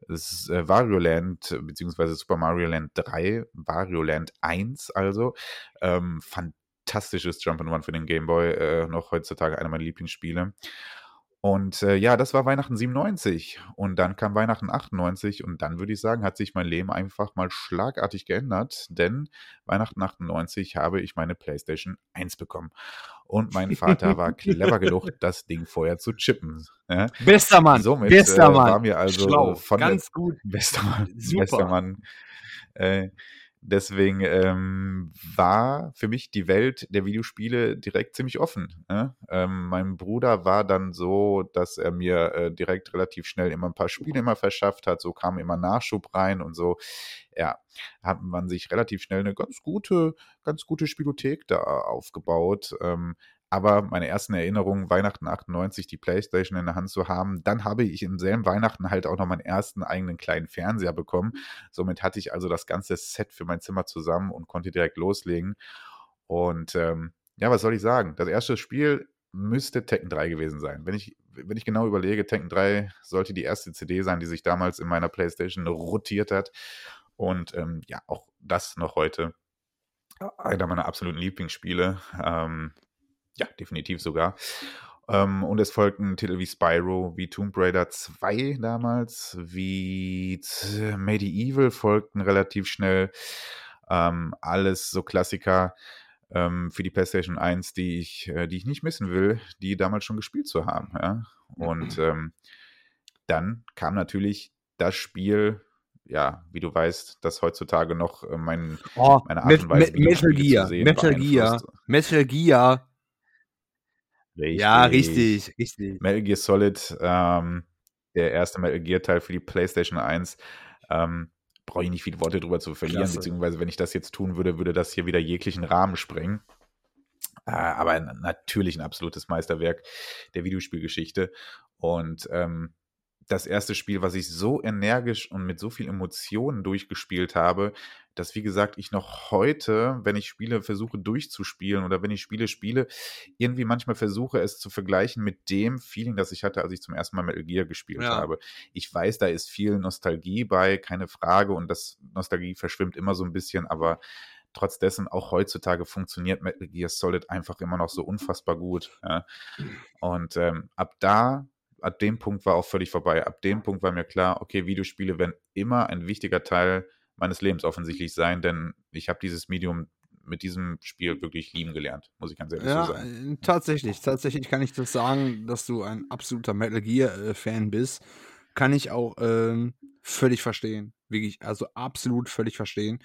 das ist äh, Wario Land, beziehungsweise Super Mario Land 3, Wario Land 1 also. Ähm, fantastisches Jump'n'Run für den Game Boy, äh, noch heutzutage einer meiner Lieblingsspiele. Und äh, ja, das war Weihnachten 97 und dann kam Weihnachten 98 und dann würde ich sagen, hat sich mein Leben einfach mal schlagartig geändert, denn Weihnachten 98 habe ich meine PlayStation 1 bekommen. Und mein Vater war clever genug, das Ding vorher zu chippen. Ja? Bester Mann, Somit bester äh, Mann. war mir also Schlau, von ganz gut. Bester Mann. Super. Bester Mann. Äh, deswegen ähm, war für mich die Welt der Videospiele direkt ziemlich offen. Ne? Ähm, mein Bruder war dann so, dass er mir äh, direkt relativ schnell immer ein paar Spiele immer verschafft hat. So kam immer Nachschub rein und so. Ja, hat man sich relativ schnell eine ganz gute, ganz gute Spielothek da aufgebaut. Ähm, aber meine ersten Erinnerungen, Weihnachten 98, die Playstation in der Hand zu haben, dann habe ich im selben Weihnachten halt auch noch meinen ersten eigenen kleinen Fernseher bekommen. Somit hatte ich also das ganze Set für mein Zimmer zusammen und konnte direkt loslegen. Und ähm, ja, was soll ich sagen? Das erste Spiel müsste Tekken 3 gewesen sein. Wenn ich, wenn ich genau überlege, Tekken 3 sollte die erste CD sein, die sich damals in meiner Playstation rotiert hat. Und ähm, ja, auch das noch heute einer meiner absoluten Lieblingsspiele. Ähm, ja, definitiv sogar. Ähm, und es folgten Titel wie Spyro, wie Tomb Raider 2 damals, wie Medieval folgten relativ schnell. Ähm, alles so Klassiker ähm, für die PlayStation 1, die ich, äh, die ich nicht missen will, die damals schon gespielt zu haben. Ja? Und ähm, dann kam natürlich das Spiel, ja, wie du weißt, das heutzutage noch äh, mein, Oh, meine Art und Weise, Met- Metal Gear, Metal Gear. Metal Gear. Ja, Richtig. richtig, richtig. Metal Gear Solid, ähm, der erste Metal Gear Teil für die PlayStation 1. Ähm, Brauche ich nicht viele Worte drüber zu verlieren, Klasse. beziehungsweise wenn ich das jetzt tun würde, würde das hier wieder jeglichen Rahmen sprengen. Äh, aber natürlich ein absolutes Meisterwerk der Videospielgeschichte. Und ähm, das erste Spiel, was ich so energisch und mit so viel Emotionen durchgespielt habe, dass, wie gesagt, ich noch heute, wenn ich Spiele versuche durchzuspielen oder wenn ich Spiele spiele, irgendwie manchmal versuche, es zu vergleichen mit dem Feeling, das ich hatte, als ich zum ersten Mal Metal Gear gespielt Ja. habe. Ich weiß, da ist viel Nostalgie bei, keine Frage, und das Nostalgie verschwimmt immer so ein bisschen, aber trotz dessen auch heutzutage funktioniert Metal Gear Solid einfach immer noch so unfassbar gut. Ja. Und ähm, ab da, ab dem Punkt war auch völlig vorbei. Ab dem Punkt war mir klar, okay, Videospiele werden immer ein wichtiger Teil meines Lebens offensichtlich sein, denn ich habe dieses Medium mit diesem Spiel wirklich lieben gelernt, muss ich ganz ehrlich Ja, so sagen. äh, tatsächlich. Tatsächlich kann ich das sagen, dass du ein absoluter Metal Gear-Fan bist. Kann ich auch ähm, völlig verstehen. Wirklich, also absolut völlig verstehen.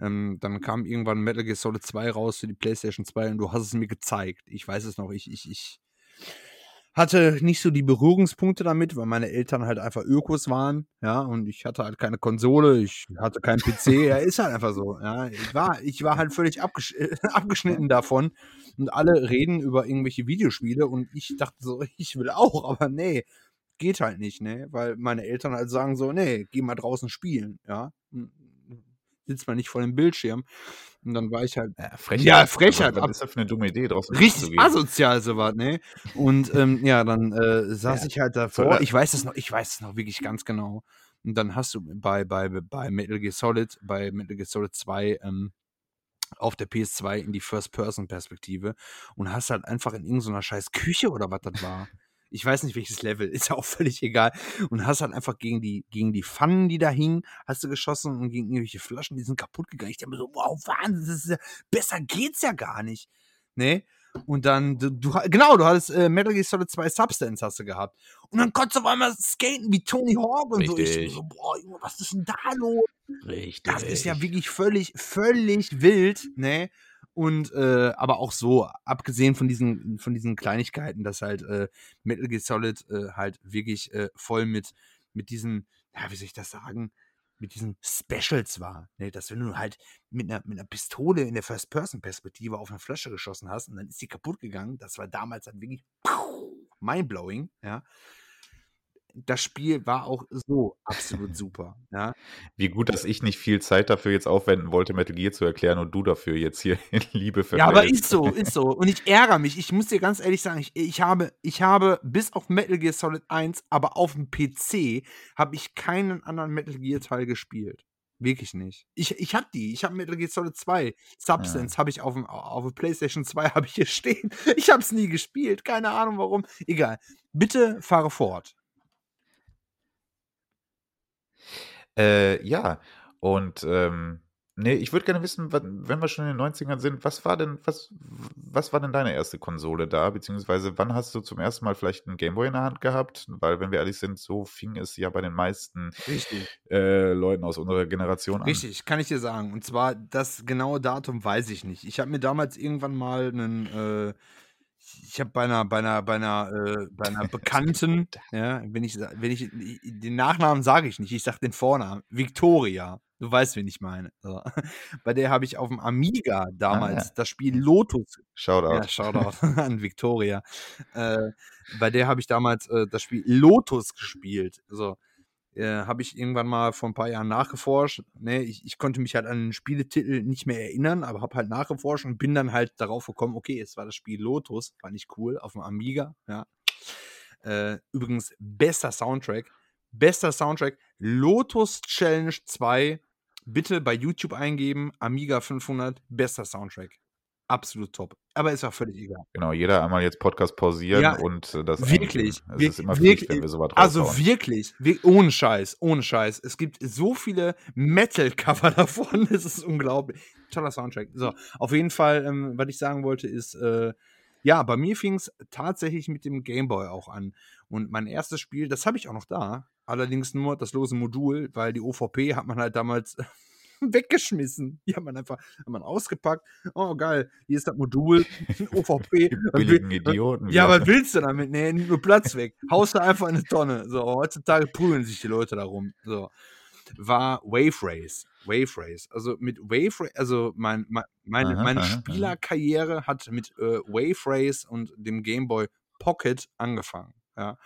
Ähm, dann kam irgendwann Metal Gear Solid 2 raus für die PlayStation 2 und du hast es mir gezeigt. Ich weiß es noch, ich, ich, ich hatte nicht so die Berührungspunkte damit, weil meine Eltern halt einfach Ökos waren, ja, und ich hatte halt keine Konsole, ich hatte keinen PC, ja, ist halt einfach so, ja. Ich war, ich war halt völlig abgesch abgeschnitten davon und alle reden über irgendwelche Videospiele und ich dachte so, ich will auch, aber nee, geht halt nicht, ne, weil meine Eltern halt sagen so, nee, geh mal draußen spielen, ja. Sitzt mal nicht vor dem Bildschirm. Und dann war ich halt Ja, Frechheit. Ja, Frechheit, Was, ab- was ist das für eine dumme Idee, draußen richtig asozial sowas, ne? Und ähm, ja, dann äh, saß Ja, ich halt davor. Ich weiß es noch, ich weiß es noch wirklich ganz genau. Und dann hast du bei, bei, bei Metal Gear Solid, bei Metal Gear Solid 2 ähm, auf der PS2 in die First-Person-Perspektive und hast halt einfach in irgendeiner scheiß Küche oder was das war. Ich weiß nicht, welches Level, ist ja auch völlig egal. Und hast halt einfach gegen die, gegen die Pfannen, die da hingen, hast du geschossen und gegen irgendwelche Flaschen, die sind kaputt gegangen. Ich dachte mir so, wow, Wahnsinn, das ist ja, besser geht's ja gar nicht. Ne? Und dann, du, du genau, du hattest äh, Metal Gear Solid 2 Substance hast du gehabt. Und dann konntest du auf einmal skaten wie Tony Hawk und so. Ich Richtig. so, boah, Junge, was ist denn da los? Richtig. Das ist ja wirklich völlig, völlig wild, ne? Und äh, aber auch so, abgesehen von diesen, von diesen Kleinigkeiten, dass halt äh, Metal Gear Solid äh, halt wirklich äh, voll mit, mit diesen, ja, wie soll ich das sagen, mit diesen Specials war. Ne? Dass wenn du halt mit einer, mit einer Pistole in der First-Person-Perspektive auf eine Flasche geschossen hast und dann ist die kaputt gegangen, das war damals halt wirklich mindblowing, ja. Das Spiel war auch so absolut super, ja. Wie gut, dass ich nicht viel Zeit dafür jetzt aufwenden wollte, Metal Gear zu erklären und du dafür jetzt hier in Liebe Ja, aber verfällst. ist so, ist so. Und ich ärgere mich. Ich muss dir ganz ehrlich sagen, ich, ich, habe, ich habe bis auf Metal Gear Solid 1, aber auf dem PC, habe ich keinen anderen Metal Gear Teil gespielt. Wirklich nicht. Ich, ich hab die. Ich habe Metal Gear Solid 2. Substance habe ich auf dem auf der PlayStation 2 habe ich hier stehen. Ich habe es nie gespielt. Keine Ahnung warum. Egal. Bitte fahre fort. Äh, ja, und ähm, nee, ich würde gerne wissen, wenn wir schon in den 90ern sind, was war denn, was, was war denn deine erste Konsole da? Beziehungsweise wann hast du zum ersten Mal vielleicht einen Gameboy in der Hand gehabt? Weil, wenn wir ehrlich sind, so fing es ja bei den meisten äh, Leuten aus unserer Generation an. Richtig, kann ich dir sagen. Und zwar das genaue Datum weiß ich nicht. Ich habe mir damals irgendwann mal einen, äh, ich habe bei einer, bei einer, bei einer, äh, bei einer Bekannten, ja, wenn ich, wenn ich, den Nachnamen sage ich nicht, ich sage den Vornamen, Victoria. Du weißt, wen ich meine. So. Bei der habe ich auf dem Amiga damals Ah. das Spiel Lotus Shoutout. ja, Shoutout an Victoria. Äh, bei der habe ich damals äh, das Spiel Lotus gespielt. So, äh, habe ich irgendwann mal vor ein paar Jahren nachgeforscht. Ne, ich, ich konnte mich halt an den Spieletitel nicht mehr erinnern, aber habe halt nachgeforscht und bin dann halt darauf gekommen, okay, es war das Spiel Lotus, fand ich cool, auf dem Amiga, ja. Äh, übrigens, bester Soundtrack. Bester Soundtrack. Lotus Challenge 2. Bitte bei YouTube eingeben. Amiga 500. Bester Soundtrack. Absolut top. Aber ist auch völlig egal. Genau, jeder einmal jetzt Podcast pausieren Ja, und äh, das Wirklich. Es wir- ist immer wirklich- wenn wir sowas Also raushauen. wirklich, wir- ohne Scheiß, ohne Scheiß. Es gibt so viele Metal-Cover davon, es ist unglaublich. Toller Soundtrack. So, auf jeden Fall, ähm, was ich sagen wollte, ist, äh, ja, bei mir fing es tatsächlich mit dem Gameboy auch an. Und mein erstes Spiel, das habe ich auch noch da, allerdings nur das lose Modul, weil die OVP hat man halt damals weggeschmissen. Die hat man einfach hat man ausgepackt. Oh, geil, hier ist das Modul, OVP. Billigen Idioten. Ja, was willst du damit? Nee, nur Platz weg. Haust du einfach in eine Tonne. So, heutzutage prügeln sich die Leute darum. So. War Wave Race. Wave Race. Also mit Wave Race, also mein, mein, meine, Aha, meine aha, aha. Spielerkarriere hat mit äh, Wave Race und dem Game Boy Pocket angefangen. Ja.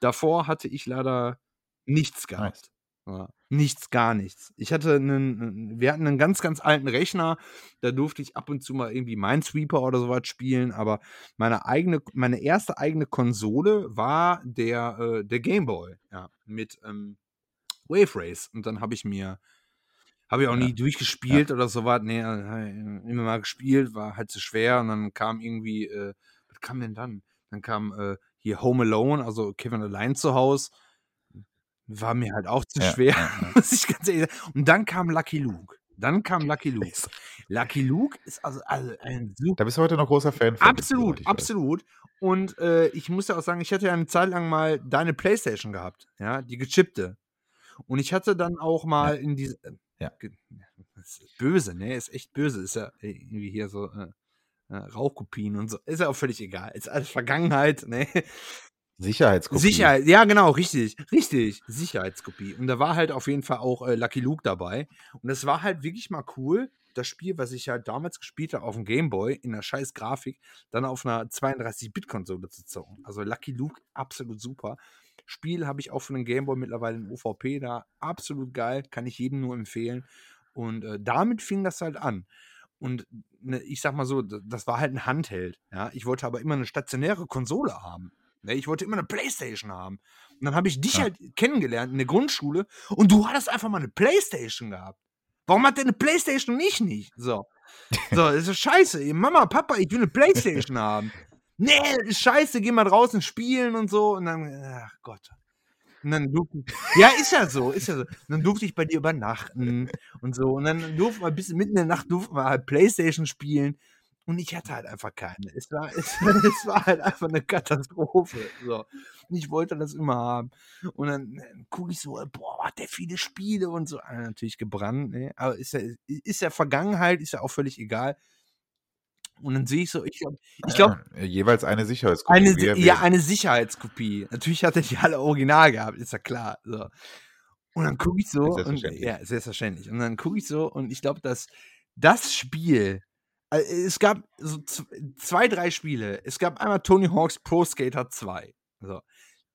Davor hatte ich leider nichts gehabt. Ja, nichts, gar nichts. Ich hatte einen, wir hatten einen ganz, ganz alten Rechner, da durfte ich ab und zu mal irgendwie Minesweeper oder sowas spielen, aber meine eigene, meine erste eigene Konsole war der, äh, der Game Boy, ja, mit ähm, Wave Race. Und dann habe ich mir, habe ich auch Ja. nie durchgespielt oder sowas, nee, äh, immer mal gespielt, war halt zu schwer und dann kam irgendwie, äh, was kam denn dann? Dann kam äh, hier Home Alone, also Kevin allein zu Hause. War mir halt auch zu Ja, schwer, ja, ja. muss ich ganz ehrlich sagen. Und dann kam Lucky Luke. Dann kam Lucky Luke. Lucky Luke ist also, also ein super. Da bist du heute noch großer Fan von. Absolut, soweit ich weiß. absolut. Und äh, ich muss ja auch sagen, ich hatte ja eine Zeit lang mal deine Playstation gehabt, ja, die gechippte. Und ich hatte dann auch mal in diese. äh, Ja. ge- Das ist böse, ne? Ist echt böse. Ist ja irgendwie hier so äh, äh, Rauchkopien und so. Ist ja auch völlig egal. Ist alles Vergangenheit, ne? Sicherheitskopie. Sicherheit, ja, genau, richtig, richtig. Sicherheitskopie. Und da war halt auf jeden Fall auch äh, Lucky Luke dabei. Und das war halt wirklich mal cool. Das Spiel, was ich halt damals gespielt habe auf dem Gameboy in einer scheiß Grafik, dann auf einer 32-Bit-Konsole zu zocken. Also Lucky Luke, absolut super. Spiel habe ich auch für den Gameboy mittlerweile in UVP da. Absolut geil, kann ich jedem nur empfehlen. Und äh, damit fing das halt an. Und ne, ich sag mal so, das war halt ein Handheld. Ja? Ich wollte aber immer eine stationäre Konsole haben. Ne? Ich wollte immer eine Playstation haben. Und dann habe ich dich Ja. halt kennengelernt in der Grundschule und du hattest einfach mal eine Playstation gehabt. Warum hat der eine Playstation und ich nicht? So. So, das ist scheiße. ey. Mama, Papa, ich will eine Playstation haben. Nee, das ist scheiße, geh mal draußen spielen und so. Und dann, ach Gott. Und dann durfte ja, ist ja so, ist ja so. Und dann durfte ich bei dir übernachten und so. Und dann durften wir bis mitten in der Nacht durften wir halt Playstation spielen. Und ich hatte halt einfach keine. Es war, es, es war halt einfach eine Katastrophe. So. Und ich wollte das immer haben. Und dann, dann gucke ich so, boah, hat der viele Spiele und so. Ah, natürlich gebrannt, ne? Aber ist ja, ist ja Vergangenheit, ist ja auch völlig egal. Und dann sehe ich so, ich glaube, ich glaub, Ja, jeweils eine Sicherheitskopie. eine, ja, eine Sicherheitskopie. Natürlich hat er die alle original gehabt, ist ja klar. So. Und dann gucke ich so und Selbstverständlich. ja, selbstverständlich. Und dann gucke ich so und ich glaube, dass das Spiel, es gab so zwei, drei Spiele. Es gab einmal Tony Hawk's Pro Skater 2. So.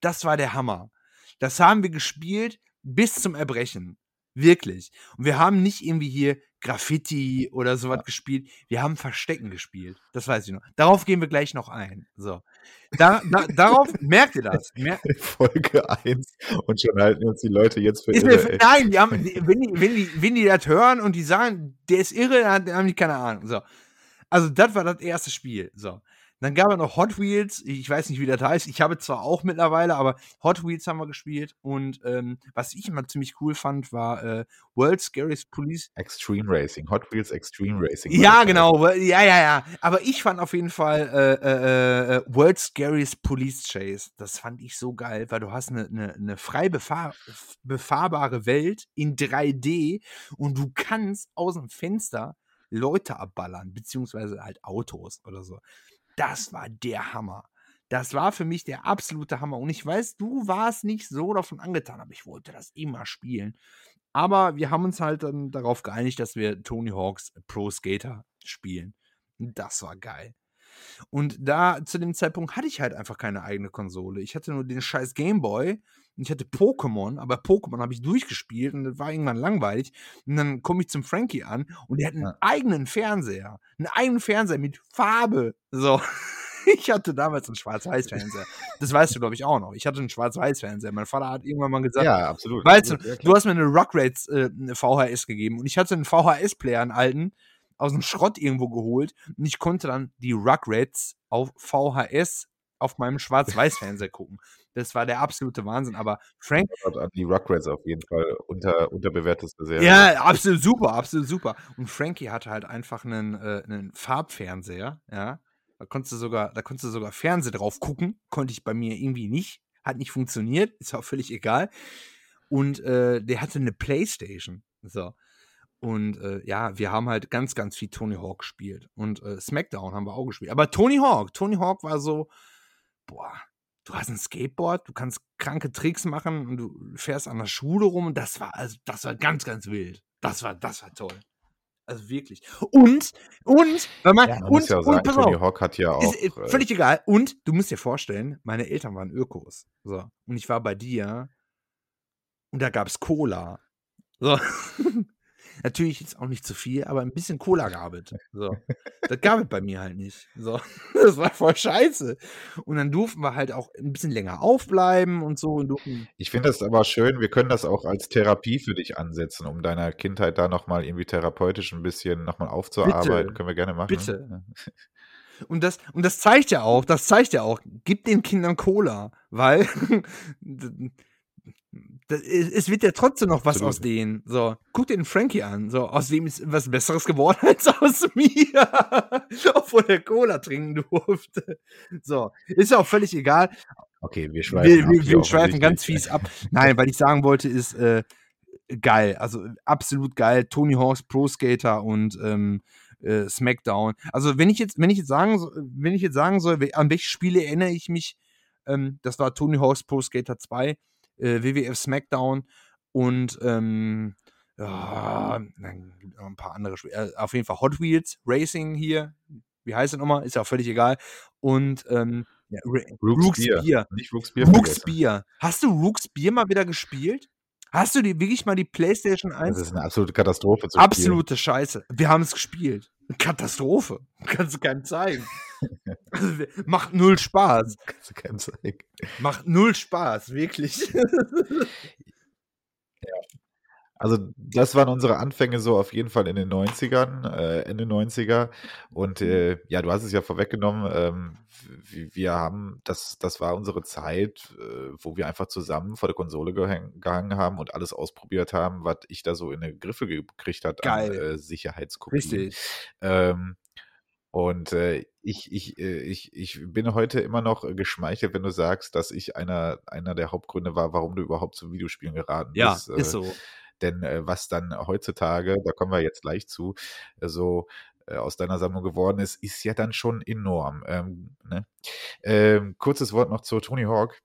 Das war der Hammer. Das haben wir gespielt bis zum Erbrechen. Wirklich. Und wir haben nicht irgendwie hier Graffiti oder sowas gespielt. Wir haben Verstecken gespielt. Das weiß ich noch. Darauf gehen wir gleich noch ein. So. Da, da, darauf merkt ihr das. Mer Folge 1 und schon halten uns die Leute jetzt für ist irre. mir, nein, die haben, die, wenn, die, wenn, die, wenn die das hören und die sagen, der ist irre, dann haben die keine Ahnung. So. Also, das war das erste Spiel. So. Dann gab es noch Hot Wheels. Ich weiß nicht, wie das heißt. Ich habe zwar auch mittlerweile, aber Hot Wheels haben wir gespielt. Und ähm, was ich immer ziemlich cool fand, war äh, World's Scariest Police. Extreme Racing, Hot Wheels Extreme Racing. Ja, genau. Ja, ja, ja. Aber ich fand auf jeden Fall äh, äh, äh, World's Scariest Police Chase. Das fand ich so geil, weil du hast eine, eine, eine frei befahr befahrbare Welt in 3D und du kannst aus dem Fenster Leute abballern, beziehungsweise halt Autos oder so. Das war der Hammer. Das war für mich der absolute Hammer. Und ich weiß, du warst nicht so davon angetan, aber ich wollte das immer spielen. Aber wir haben uns halt dann darauf geeinigt, dass wir Tony Hawks Pro Skater spielen. Das war geil. Und da zu dem Zeitpunkt hatte ich halt einfach keine eigene Konsole. Ich hatte nur den scheiß Gameboy und ich hatte Pokémon, aber Pokémon habe ich durchgespielt und das war irgendwann langweilig. Und dann komme ich zum Frankie an und der hat einen Ja. eigenen Fernseher. Einen eigenen Fernseher mit Farbe. So. Ich hatte damals einen Schwarz-Weiß-Fernseher. Das weißt du, glaube ich, auch noch. Ich hatte einen Schwarz-Weiß-Fernseher. Mein Vater hat irgendwann mal gesagt, Ja, absolut. Weißt du, du hast mir eine Rugrats äh, eine VHS gegeben und ich hatte einen VHS-Player, einen alten, aus dem Schrott irgendwo geholt und ich konnte dann die Rugrats auf VHS auf meinem Schwarz-Weiß-Fernseher gucken. Das war der absolute Wahnsinn. Aber Frank, die Rugrats auf jeden Fall unter, unterbewerteste Serie. ja, absolut super, absolut super. Und Frankie hatte halt einfach einen, äh, einen Farbfernseher, ja. Da konntest du sogar, da konntest du sogar Fernseh drauf gucken. Konnte ich bei mir irgendwie nicht. Hat nicht funktioniert. Ist auch völlig egal. Und äh, der hatte eine Playstation. So. Und äh, ja, wir haben halt ganz, ganz viel Tony Hawk gespielt. Und äh, Smackdown haben wir auch gespielt. Aber Tony Hawk, Tony Hawk war so, boah, du hast ein Skateboard, du kannst kranke Tricks machen und du fährst an der Schule rum. Und das war, also, das war ganz, ganz wild. Das war, das war toll. Also wirklich. Und, und, wenn man, Ja, man und, muss ja und sagen, pass Tony Hawk hat ja auch. ist, äh, äh, völlig egal. Und du musst dir vorstellen, meine Eltern waren Ökos. So. Und ich war bei dir und da gab es Cola. So. Natürlich jetzt auch nicht zu viel, aber ein bisschen Cola gab es. So. Das gab es bei mir halt nicht. So. Das war voll scheiße. Und dann durften wir halt auch ein bisschen länger aufbleiben und so. Und Ich finde das aber schön, wir können das auch als Therapie für dich ansetzen, um deiner Kindheit da nochmal irgendwie therapeutisch ein bisschen nochmal aufzuarbeiten. Bitte. Können wir gerne machen. Bitte. Ja. Und das, und das zeigt ja auch, das zeigt ja auch, gib den Kindern Cola, weil das, es wird ja trotzdem noch was Absolut. aus denen. So, guck dir den Frankie an. So, aus dem ist was Besseres geworden als aus mir. Obwohl er Cola trinken durfte. So, ist ja auch völlig egal. Okay, wir schweifen Wir, wir, wir schweifen ganz fies ab. Nein, weil ich sagen wollte, ist äh, geil. Also absolut geil. Tony Hawk's Pro Skater und ähm, äh, Smackdown. Also wenn ich jetzt, wenn ich jetzt sagen, wenn ich jetzt sagen soll, an welche Spiele erinnere ich mich, ähm, das war Tony Hawk's Pro Skater 2, äh, WWF Smackdown und ähm, ja, dann gibt noch ein paar andere Spiele. Äh, auf jeden Fall Hot Wheels Racing hier. Wie heißt es nochmal? Ist ja auch völlig egal. Und ähm, ja, Rook's Rook's Beer. Beer. Nicht Rook's Beer Rooks. Bier. Hast du Rooks Bier mal wieder gespielt? Hast du die wirklich mal die PlayStation 1? Das ist eine absolute Katastrophe zu spielen. Absolute Scheiße. Wir haben es gespielt. Katastrophe. Kannst du keinem zeigen. Also, Macht null Spaß. Kannst du keinem zeigen. Macht null Spaß, wirklich. Also das waren unsere Anfänge so auf jeden Fall in den 90ern, äh, Ende 90er. Und äh, ja, du hast es ja vorweggenommen. Ähm, wir haben, das, das war unsere Zeit, äh, wo wir einfach zusammen vor der Konsole gehäng, gehangen haben und alles ausprobiert haben, was ich da so in die Griffe gekriegt hat Geil. an äh, Sicherheitskopien. Richtig. Ähm, Und äh, ich, ich, äh, ich, ich bin heute immer noch geschmeichelt, wenn du sagst, dass ich einer, einer der Hauptgründe war, warum du überhaupt zu Videospielen geraten Ja, bist. ist Äh, so. Denn äh, was dann heutzutage, da kommen wir jetzt gleich zu, äh, so äh, aus deiner Sammlung geworden ist, ist ja dann schon enorm. Ähm, ne? ähm, kurzes Wort noch zu Tony Hawk.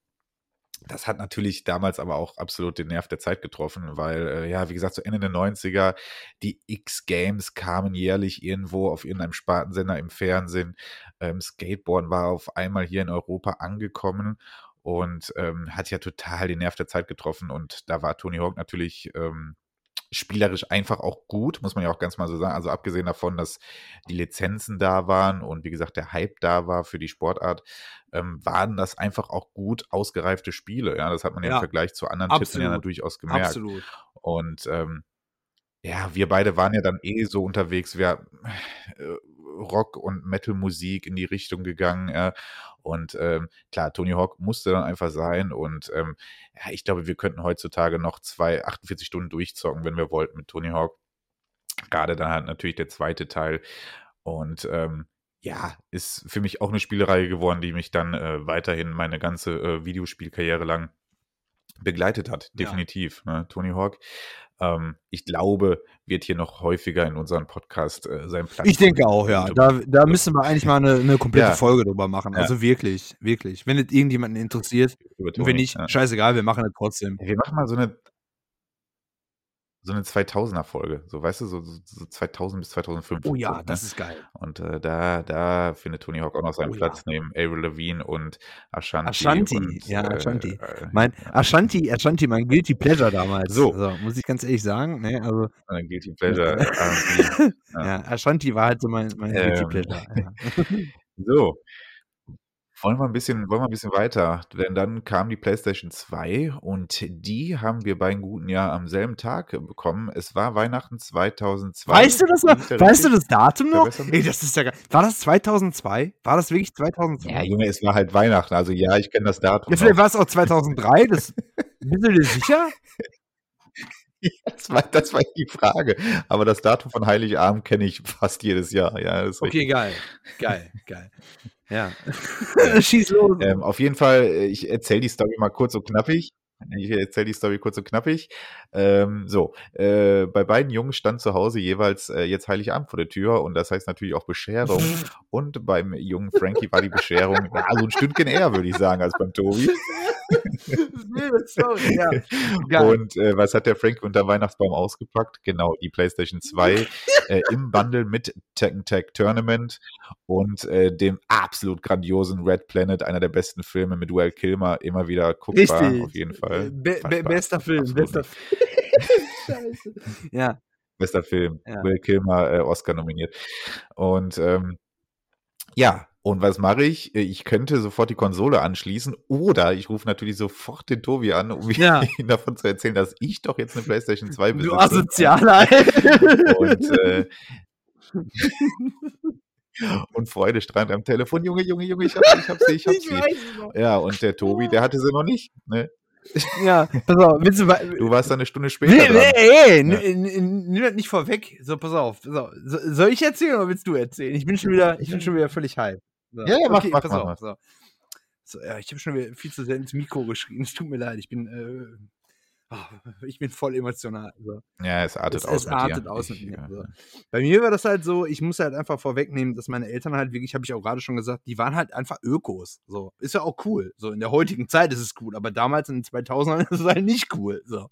Das hat natürlich damals aber auch absolut den Nerv der Zeit getroffen, weil, äh, ja, wie gesagt, zu Ende der 90er, die X-Games kamen jährlich irgendwo auf irgendeinem Spartensender im Fernsehen. Ähm, Skateboarden war auf einmal hier in Europa angekommen und ähm, hat ja total den Nerv der Zeit getroffen. Und da war Tony Hawk natürlich ähm, spielerisch einfach auch gut, muss man ja auch ganz mal so sagen. Also abgesehen davon, dass die Lizenzen da waren und wie gesagt der Hype da war für die Sportart, ähm, waren das einfach auch gut ausgereifte Spiele. Ja, das hat man ja im Ja, Vergleich zu anderen Titeln ja absolut. durchaus gemerkt. Absolut. Und ähm, ja, wir beide waren ja dann eh so unterwegs, wir äh, Rock und Metal-Musik in die Richtung gegangen. Ja. Und ähm, klar, Tony Hawk musste dann einfach sein. Und ähm, ja, ich glaube, wir könnten heutzutage noch zwei, 48 Stunden durchzocken, wenn wir wollten mit Tony Hawk. Gerade dann halt natürlich der zweite Teil. Und ähm, ja, ist für mich auch eine Spielereihe geworden, die mich dann äh, weiterhin meine ganze äh, Videospielkarriere lang begleitet hat, Ja. definitiv. Ne? Tony Hawk, ähm, ich glaube, wird hier noch häufiger in unserem Podcast äh, seinen Platz Ich denke auch, ja. Da, da müssen wir eigentlich mal eine, eine komplette Ja. Folge drüber machen. Ja. Also wirklich, wirklich. Wenn es irgendjemanden interessiert, und wenn Tony, nicht, ja. scheißegal, wir machen es trotzdem. Ja, wir machen mal so eine so eine 2000er-Folge, so weißt du, so, so, so 2000 bis 2005. Oh so, ja, ne? das ist geil. Und äh, da, da findet Tony Hawk auch noch seinen Oh ja. Platz neben Avril Lavigne und Ashanti. Ashanti, und, ja, äh, Ashanti. äh, Mein Ashanti, Ashanti, mein Guilty Pleasure damals. So. muss ich ganz ehrlich sagen. Ne, also, äh, Guilty Pleasure. Ja. ja, Ashanti war halt so mein, mein Guilty Ähm, Pleasure. Ja. So. Wollen wir ein bisschen, wollen wir ein bisschen weiter? Denn dann kam die PlayStation 2 und die haben wir bei einem guten Jahr am selben Tag bekommen. Es war Weihnachten 2002. Weißt du das noch? Da Weißt du das Datum noch? Ey, das ist ja geil. War das 2002? War das wirklich 2002? Ja, Junge, es war halt Weihnachten. Also ja, ich kenne das Datum. Ja, vielleicht war es auch 2003. Das, bist du dir sicher? Das war, das war die Frage. Aber das Datum von Heiligabend kenne ich fast jedes Jahr. Ja, Okay, richtig. geil. Geil, geil. Ja. Schieß los. Ähm, auf jeden Fall, äh, ich erzähle die Story mal kurz und knappig. Ich erzähle die Story kurz und knappig. Ähm, so, äh, bei beiden Jungs stand zu Hause jeweils äh, jetzt Heiligabend vor der Tür und das heißt natürlich auch Bescherung. Und beim jungen Frankie war die Bescherung ja, so ein Stündchen eher, würde ich sagen, als beim Tobi. Sorry, ja. Und äh, was hat der Frankie unter Weihnachtsbaum ausgepackt? Genau, die PlayStation 2 äh, im Bundle mit Tekken Tag Tournament und äh, dem absolut grandiosen Red Planet, einer der besten Filme mit Well Kilmer, immer wieder guckbar, Richtig. auf jeden Fall. Be be Fassbar. bester Film. Absolut Bester nicht. Scheiße. Ja. Bester Film. Ja. Will Kilmer, äh, Oscar nominiert. Und ähm, ja, und was mache ich? Ich könnte sofort die Konsole anschließen oder ich rufe natürlich sofort den Tobi an, um Ja. ihm davon zu erzählen, dass ich doch jetzt eine PlayStation 2 besitze. Du Asozialer. Und, äh, und Freude strahlt am Telefon. Junge, Junge, Junge, ich hab sie, ich hab sie, ich hab Ich sie. Ja, und der Tobi, der hatte sie noch nicht. Ne? Ja, pass auf, willst du, Du warst dann eine Stunde später Nee, dran. nee, ey, Ja. nimm das nicht vorweg. So, pass auf. So, so, soll ich erzählen oder willst du erzählen? Ich bin schon wieder, ich bin schon wieder völlig hype. So. Ja, ja, mach, mach, pass mach, auf. mach. So. So, ja, ich habe schon wieder viel zu sehr ins Mikro geschrien. Es tut mir leid, ich bin, äh, ah, ich bin voll emotional. So. Ja, es artet Es, aus es mit artet dir. aus Ich, mit mir. äh, So. Bei mir war das halt so, ich muss halt einfach vorwegnehmen, dass meine Eltern halt wirklich, habe ich auch gerade schon gesagt, die waren halt einfach Ökos. So. Ist ja auch cool. So, in der heutigen Zeit ist es cool, aber damals in den 2000ern ist es halt nicht cool. So.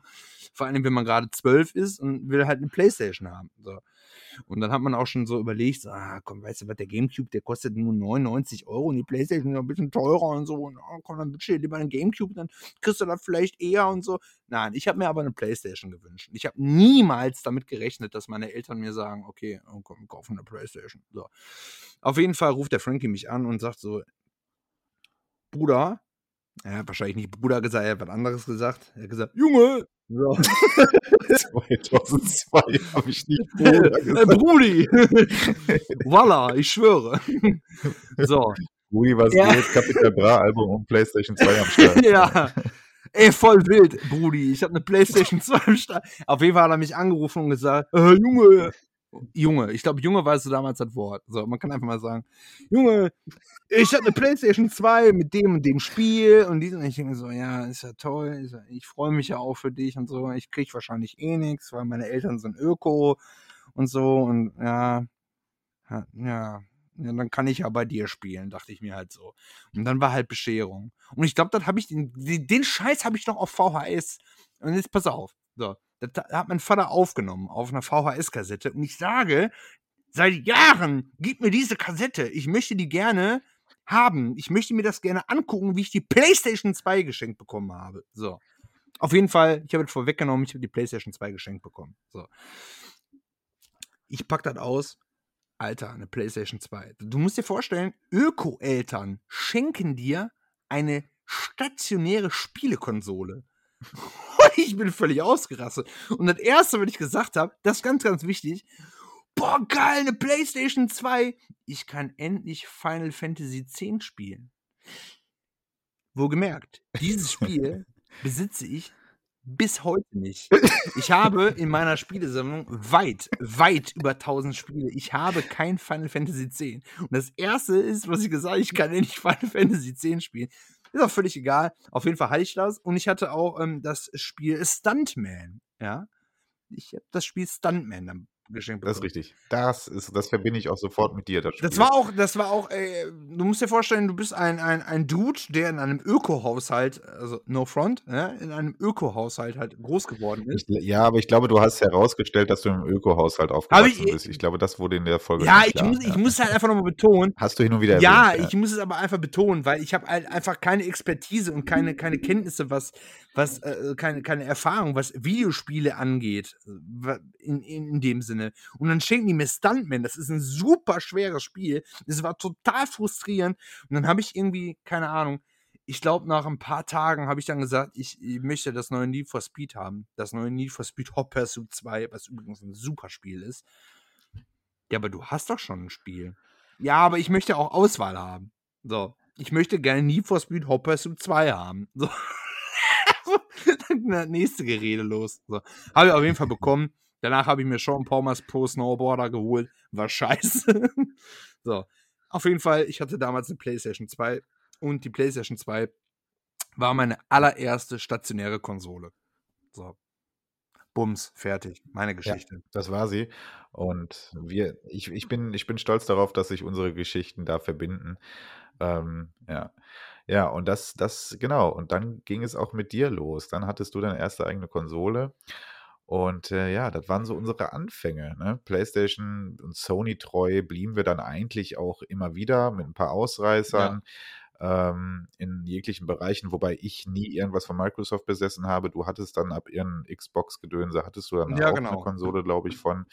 Vor allem, wenn man gerade zwölf ist und will halt eine Playstation haben. So. Und dann hat man auch schon so überlegt, so, ah, komm, weißt du was, der Gamecube, der kostet nur 99 Euro und die Playstation ist ein bisschen teurer und so. Und, oh, komm, dann bitte lieber einen Gamecube, dann kriegst du das vielleicht eher und so. Nein, ich habe mir aber eine Playstation gewünscht. Ich habe niemals damit gerechnet, dass meine Eltern mir sagen, okay, oh, komm, kaufen eine Playstation. So. Auf jeden Fall ruft der Frankie mich an und sagt so, Bruder, er hat wahrscheinlich nicht Bruder gesagt, er hat was anderes gesagt. Er hat gesagt, Junge! So. 2002 habe ich nicht Bruder äh, gesagt. Brudi! Voila, ich schwöre. so. Rudi, was Ja. geht? Capital Bra Album und PlayStation 2 am Start. ja. Ey, voll wild, Brudi. Ich habe eine Playstation 2 am Start. Auf jeden Fall hat er mich angerufen und gesagt, äh, Junge, Junge, ich glaube, Junge war es damals das Wort. So, man kann einfach mal sagen, Junge, ich hatte eine Playstation 2 mit dem und dem Spiel und diesen. Ich denke so, ja, ist ja toll, ich freue mich ja auch für dich und so. Ich kriege wahrscheinlich eh nichts, weil meine Eltern sind Öko und so und ja, ja, ja, dann kann ich ja bei dir spielen, dachte ich mir halt so. Und dann war halt Bescherung. Und ich glaube, dann habe ich den, den Scheiß habe ich noch auf VHS. Und jetzt pass auf. So, das hat mein Vater aufgenommen auf einer VHS-Kassette. Und ich sage, seit Jahren, gib mir diese Kassette. Ich möchte die gerne haben. Ich möchte mir das gerne angucken, wie ich die PlayStation 2 geschenkt bekommen habe. So. Auf jeden Fall, ich habe es vorweggenommen, ich habe die PlayStation 2 geschenkt bekommen. So. Ich packe das aus. Alter, eine PlayStation 2. Du musst dir vorstellen, Öko-Eltern schenken dir eine stationäre Spielekonsole. ich bin völlig ausgerastet. Und das erste, was ich gesagt habe, das ist ganz, ganz wichtig. Boah, geil, eine PlayStation 2. Ich kann endlich Final Fantasy X spielen. Wohlgemerkt, dieses Spiel besitze ich bis heute nicht. Ich habe in meiner Spielesammlung weit, weit über 1000 Spiele. Ich habe kein Final Fantasy X. Und das erste ist, was ich gesagt habe, ich kann endlich Final Fantasy X spielen. Ist auch völlig egal. Auf jeden Fall hatte ich das. Und ich hatte auch ähm, das Spiel Stuntman. Ja. Ich habe das Spiel Stuntman dann geschenkt bekommen. Das ist richtig. Das, ist, das verbinde ich auch sofort mit dir. Das, das war auch, das war auch, ey, du musst dir vorstellen, du bist ein, ein, ein Dude, der in einem Öko-Haushalt, also no front, ja, in einem Öko-Haushalt halt groß geworden ist. Ich, ja, aber ich glaube, du hast herausgestellt, dass du im Öko-Haushalt aufgewachsen ich, bist. Ich glaube, das wurde in der Folge. Ja, ich, klar, muss, ja. ich muss halt einfach nochmal betonen. Hast du hin und wieder Ja, erwähnt, ja, ich muss es aber einfach betonen, weil ich habe halt einfach keine Expertise und keine, keine Kenntnisse, was, was äh, keine, keine Erfahrung, was Videospiele angeht, in, in, in dem Sinne. Und dann schenken die mir Stuntman. Das ist ein super schweres Spiel. Es war total frustrierend. Und dann habe ich irgendwie, keine Ahnung, ich glaube, nach ein paar Tagen habe ich dann gesagt, ich, ich, möchte das neue Need for Speed haben. Das neue Need for Speed Hot Pursuit 2, was übrigens ein super Spiel ist. Ja, aber du hast doch schon ein Spiel. Ja, aber ich möchte auch Auswahl haben. So. Ich möchte gerne Need for Speed Hot Pursuit 2 haben. So. dann nächste Gerede los. So. Habe ich auf jeden Fall bekommen. Danach habe ich mir Sean Palmers Pro Snowboarder geholt. War scheiße. so. Auf jeden Fall, ich hatte damals eine PlayStation 2 und die PlayStation 2 war meine allererste stationäre Konsole. So. Bums, fertig. Meine Geschichte. Ja, das war sie. Und wir, ich, ich, bin, ich bin stolz darauf, dass sich unsere Geschichten da verbinden. Ähm, ja. Ja, und das, das, genau. Und dann ging es auch mit dir los. Dann hattest du deine erste eigene Konsole. Und äh, ja, das waren so unsere Anfänge. Ne? PlayStation und Sony treu blieben wir dann eigentlich auch immer wieder mit ein paar Ausreißern. Ja. Ähm, in jeglichen Bereichen, wobei ich nie irgendwas von Microsoft besessen habe. Du hattest dann ab ihren Xbox-Gedönse, hattest du dann ja, auch genau. eine Konsole, glaube ich, von,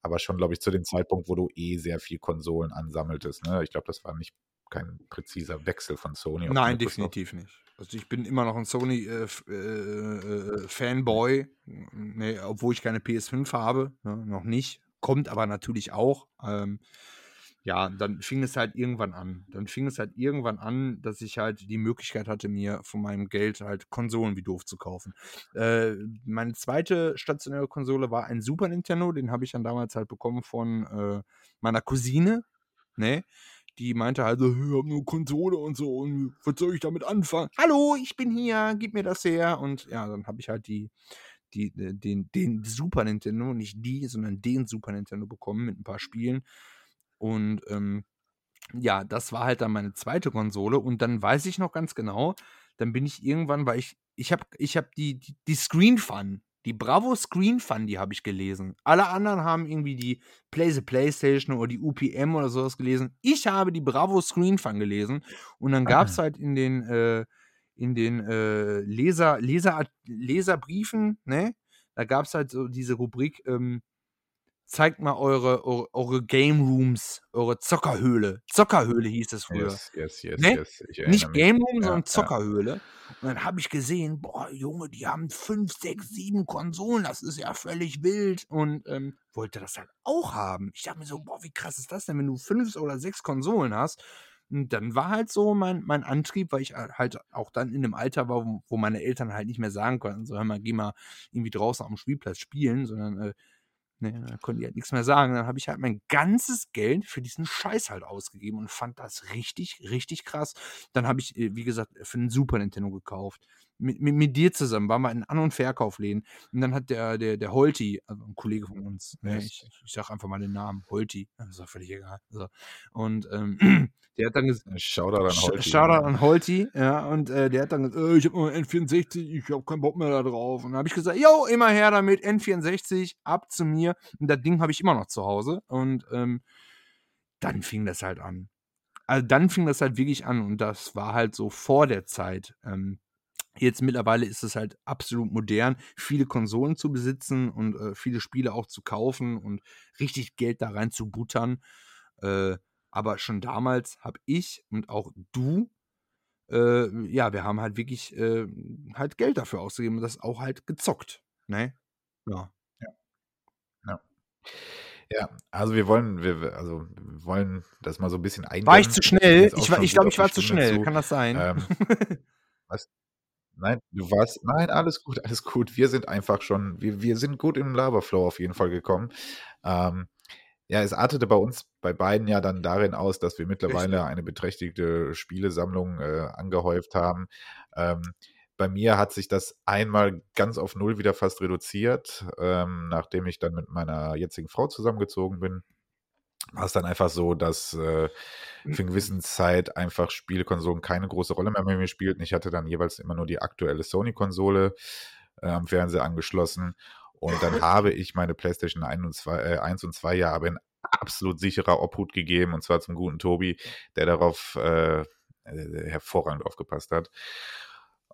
aber schon, glaube ich, zu dem Zeitpunkt, wo du eh sehr viel Konsolen ansammeltest. Ne? Ich glaube, das war nicht kein präziser Wechsel von Sony. Nein, definitiv nicht. Also ich bin immer noch ein Sony-Fanboy, äh, äh, nee, obwohl ich keine PS5 habe, ne, noch nicht. Kommt aber natürlich auch. Ähm, ja, dann fing es halt irgendwann an. Dann fing es halt irgendwann an, dass ich halt die Möglichkeit hatte, mir von meinem Geld halt Konsolen wie doof zu kaufen. Äh, meine zweite stationäre Konsole war ein Super Nintendo, den habe ich dann damals halt bekommen von äh, meiner Cousine. Ne? Die meinte halt so, ich habe nur Konsole und so und was soll ich damit anfangen? Hallo, ich bin hier, gib mir das her. Und ja, dann habe ich halt die, die, äh, den, den Super Nintendo, nicht die, sondern den Super Nintendo bekommen mit ein paar Spielen. Und ähm, ja, das war halt dann meine zweite Konsole. Und dann weiß ich noch ganz genau, dann bin ich irgendwann, weil ich, ich habe ich hab die, die, die Screen Fun die Bravo Screen Fun, die habe ich gelesen. Alle anderen haben irgendwie die Play the PlayStation oder die UPM oder sowas gelesen. Ich habe die Bravo Screen Fun gelesen und dann gab es halt in den, äh, in den äh, Leser, Leser, Leserbriefen, ne? Da gab es halt so diese Rubrik, ähm, zeigt mal eure, eure, eure, Game Rooms, eure Zockerhöhle. Zockerhöhle hieß es früher. Yes, yes, yes, ne? yes. Nicht Game Room, ja, sondern Zockerhöhle. Ja. Und dann habe ich gesehen, boah, Junge, die haben fünf, sechs, sieben Konsolen, das ist ja völlig wild. Und ähm, wollte das halt auch haben. Ich dachte mir so, boah, wie krass ist das denn, wenn du fünf oder sechs Konsolen hast? Und dann war halt so mein, mein Antrieb, weil ich halt auch dann in einem Alter war, wo, wo meine Eltern halt nicht mehr sagen konnten, so, hör mal, geh mal irgendwie draußen am Spielplatz spielen, sondern äh, Ne, da konnten die halt nichts mehr sagen. Dann habe ich halt mein ganzes Geld für diesen Scheiß halt ausgegeben und fand das richtig, richtig krass. Dann habe ich, äh, wie gesagt, für 'n Super Nintendo gekauft. Mit mit mit dir zusammen waren wir in An und Verkaufsläden und dann hat der der der Holti, also 'n Kollege von uns, ne, ich ich sage einfach mal den Namen, Holti, ist auch völlig egal, so. Und, ähm, der hat dann ges Shoutout an Holti. Shoutout an Holti, ja, und, äh, der hat dann gesagt: „Äh, ich habe nur N64, ich habe keinen Bock mehr da drauf.“ Und dann habe ich gesagt: „Jo, immer her damit, N64, ab zu mir.“ Und das Ding habe ich immer noch zu Hause und, ähm, dann fing das halt an. Also, dann fing das halt wirklich an und das war halt so vor der Zeit. Ähm, jetzt mittlerweile ist es halt absolut modern, viele Konsolen zu besitzen und, äh, viele Spiele auch zu kaufen und richtig Geld da rein zu buttern. Äh, aber schon damals habe ich und auch du äh, ja, wir haben halt wirklich, äh, halt Geld dafür ausgegeben und das auch halt gezockt, ne? Ja. Ja. Ja. Ja, also wir wollen wir also, wir wollen das mal so 'n bisschen War ich zu schnell? Ich war ich glaube, ich war zu schnell. zu. Kann das sein? Ähm, was? Nein, du warst nein, alles gut, alles gut. Wir sind einfach schon wir wir sind gut im Laberflow auf jeden Fall gekommen. Ähm, ja, es artete bei uns bei beiden ja dann darin aus, dass wir Richtig. mittlerweile eine beträchtliche Spielesammlung, äh, angehäuft haben. Ähm, bei mir hat sich das einmal ganz auf null wieder fast reduziert, ähm, nachdem ich dann mit meiner jetzigen Frau zusammengezogen bin. War's dann einfach so, dass, äh, für 'n gewissen Zeit einfach Spielekonsolen keine große Rolle mehr bei mir spielten. Ich hatte dann jeweils immer nur die aktuelle Sony-Konsole, äh, am Fernseher angeschlossen und dann habe ich meine PlayStation 1 und 2 äh, 1 und 2 ja aber in absolut sicherer Obhut gegeben und zwar zum guten Tobi, der darauf, äh, äh, hervorragend aufgepasst hat.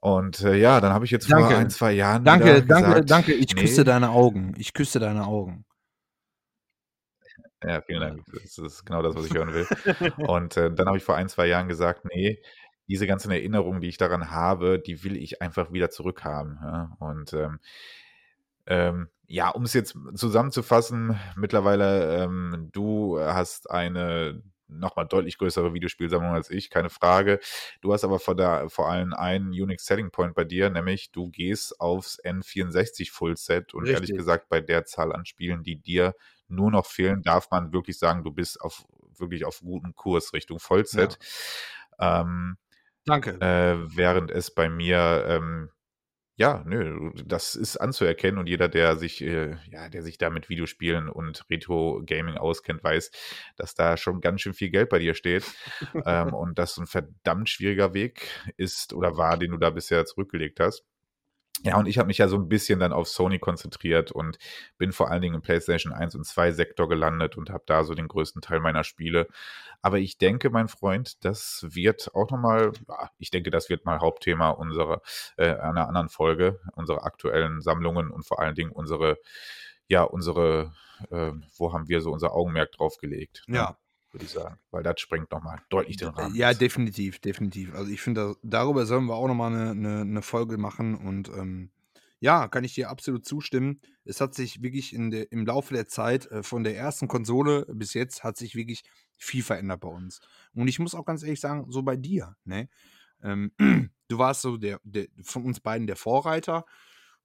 Und, äh, ja, dann habe ich jetzt vor Danke. 1, 2 Jahren Danke, danke, gesagt: danke. Ich küsse „Ne.“ deine Augen. Ich küsse deine Augen. Ja, vielen Dank. Das ist genau das, was ich hören will. Und, äh, dann habe ich vor 1, 2 Jahren gesagt: „Ne, diese ganzen Erinnerungen, die ich daran habe, die will ich einfach wieder zurückhaben“, ja? Und, ähm ähm, ja, um's jetzt zusammenzufassen, mittlerweile, ähm, du hast eine noch mal deutlich größere Videospielsammlung als ich, keine Frage. Du hast aber vor da vor allem einen unique selling point bei dir, nämlich du gehst aufs N64 Fullset und ehrlich Richtig. gesagt, bei der Zahl an Spielen, die dir nur noch fehlen, darf man wirklich sagen, du bist auf wirklich auf gutem Kurs Richtung Vollset. Ähm, Danke. äh, während es bei mir, ähm ja, nö, das ist anzuerkennen und jeder, der sich, äh ja, der sich da mit Videospielen und Retro-Gaming auskennt, weiß, dass da schon ganz schön viel Geld bei dir steht, ähm, und das 'n verdammt schwieriger Weg ist oder war, den du da bisher zurückgelegt hast. Ja, und ich habe mich ja so 'n bisschen dann auf Sony konzentriert und bin vor allen Dingen im PlayStation 1 und 2 Sektor gelandet und habe da so den größten Teil meiner Spiele. Aber ich denke, mein Freund, das wird auch noch mal ja, ich denke, das wird mal Hauptthema unserer äh, einer anderen Folge, unserer aktuellen Sammlungen und vor allen Dingen unsere ja, unsere ähm, wo haben wir so unser Augenmerk drauf gelegt, ne, Ja. Würde ich sagen, weil das sprengt noch mal deutlich den Rahmen Ja, definitiv, definitiv. Also, ich finde, da darüber sollen wir auch noch mal 'ne 'ne 'ne Folge machen und, ähm, ja, kann ich dir absolut zustimmen. Es hat sich wirklich in der im Laufe der Zeit, äh, von der ersten Konsole bis jetzt hat sich wirklich viel verändert bei uns. Und ich muss auch ganz ehrlich sagen, so bei dir, ne? Ähm, du warst so der der von uns beiden der Vorreiter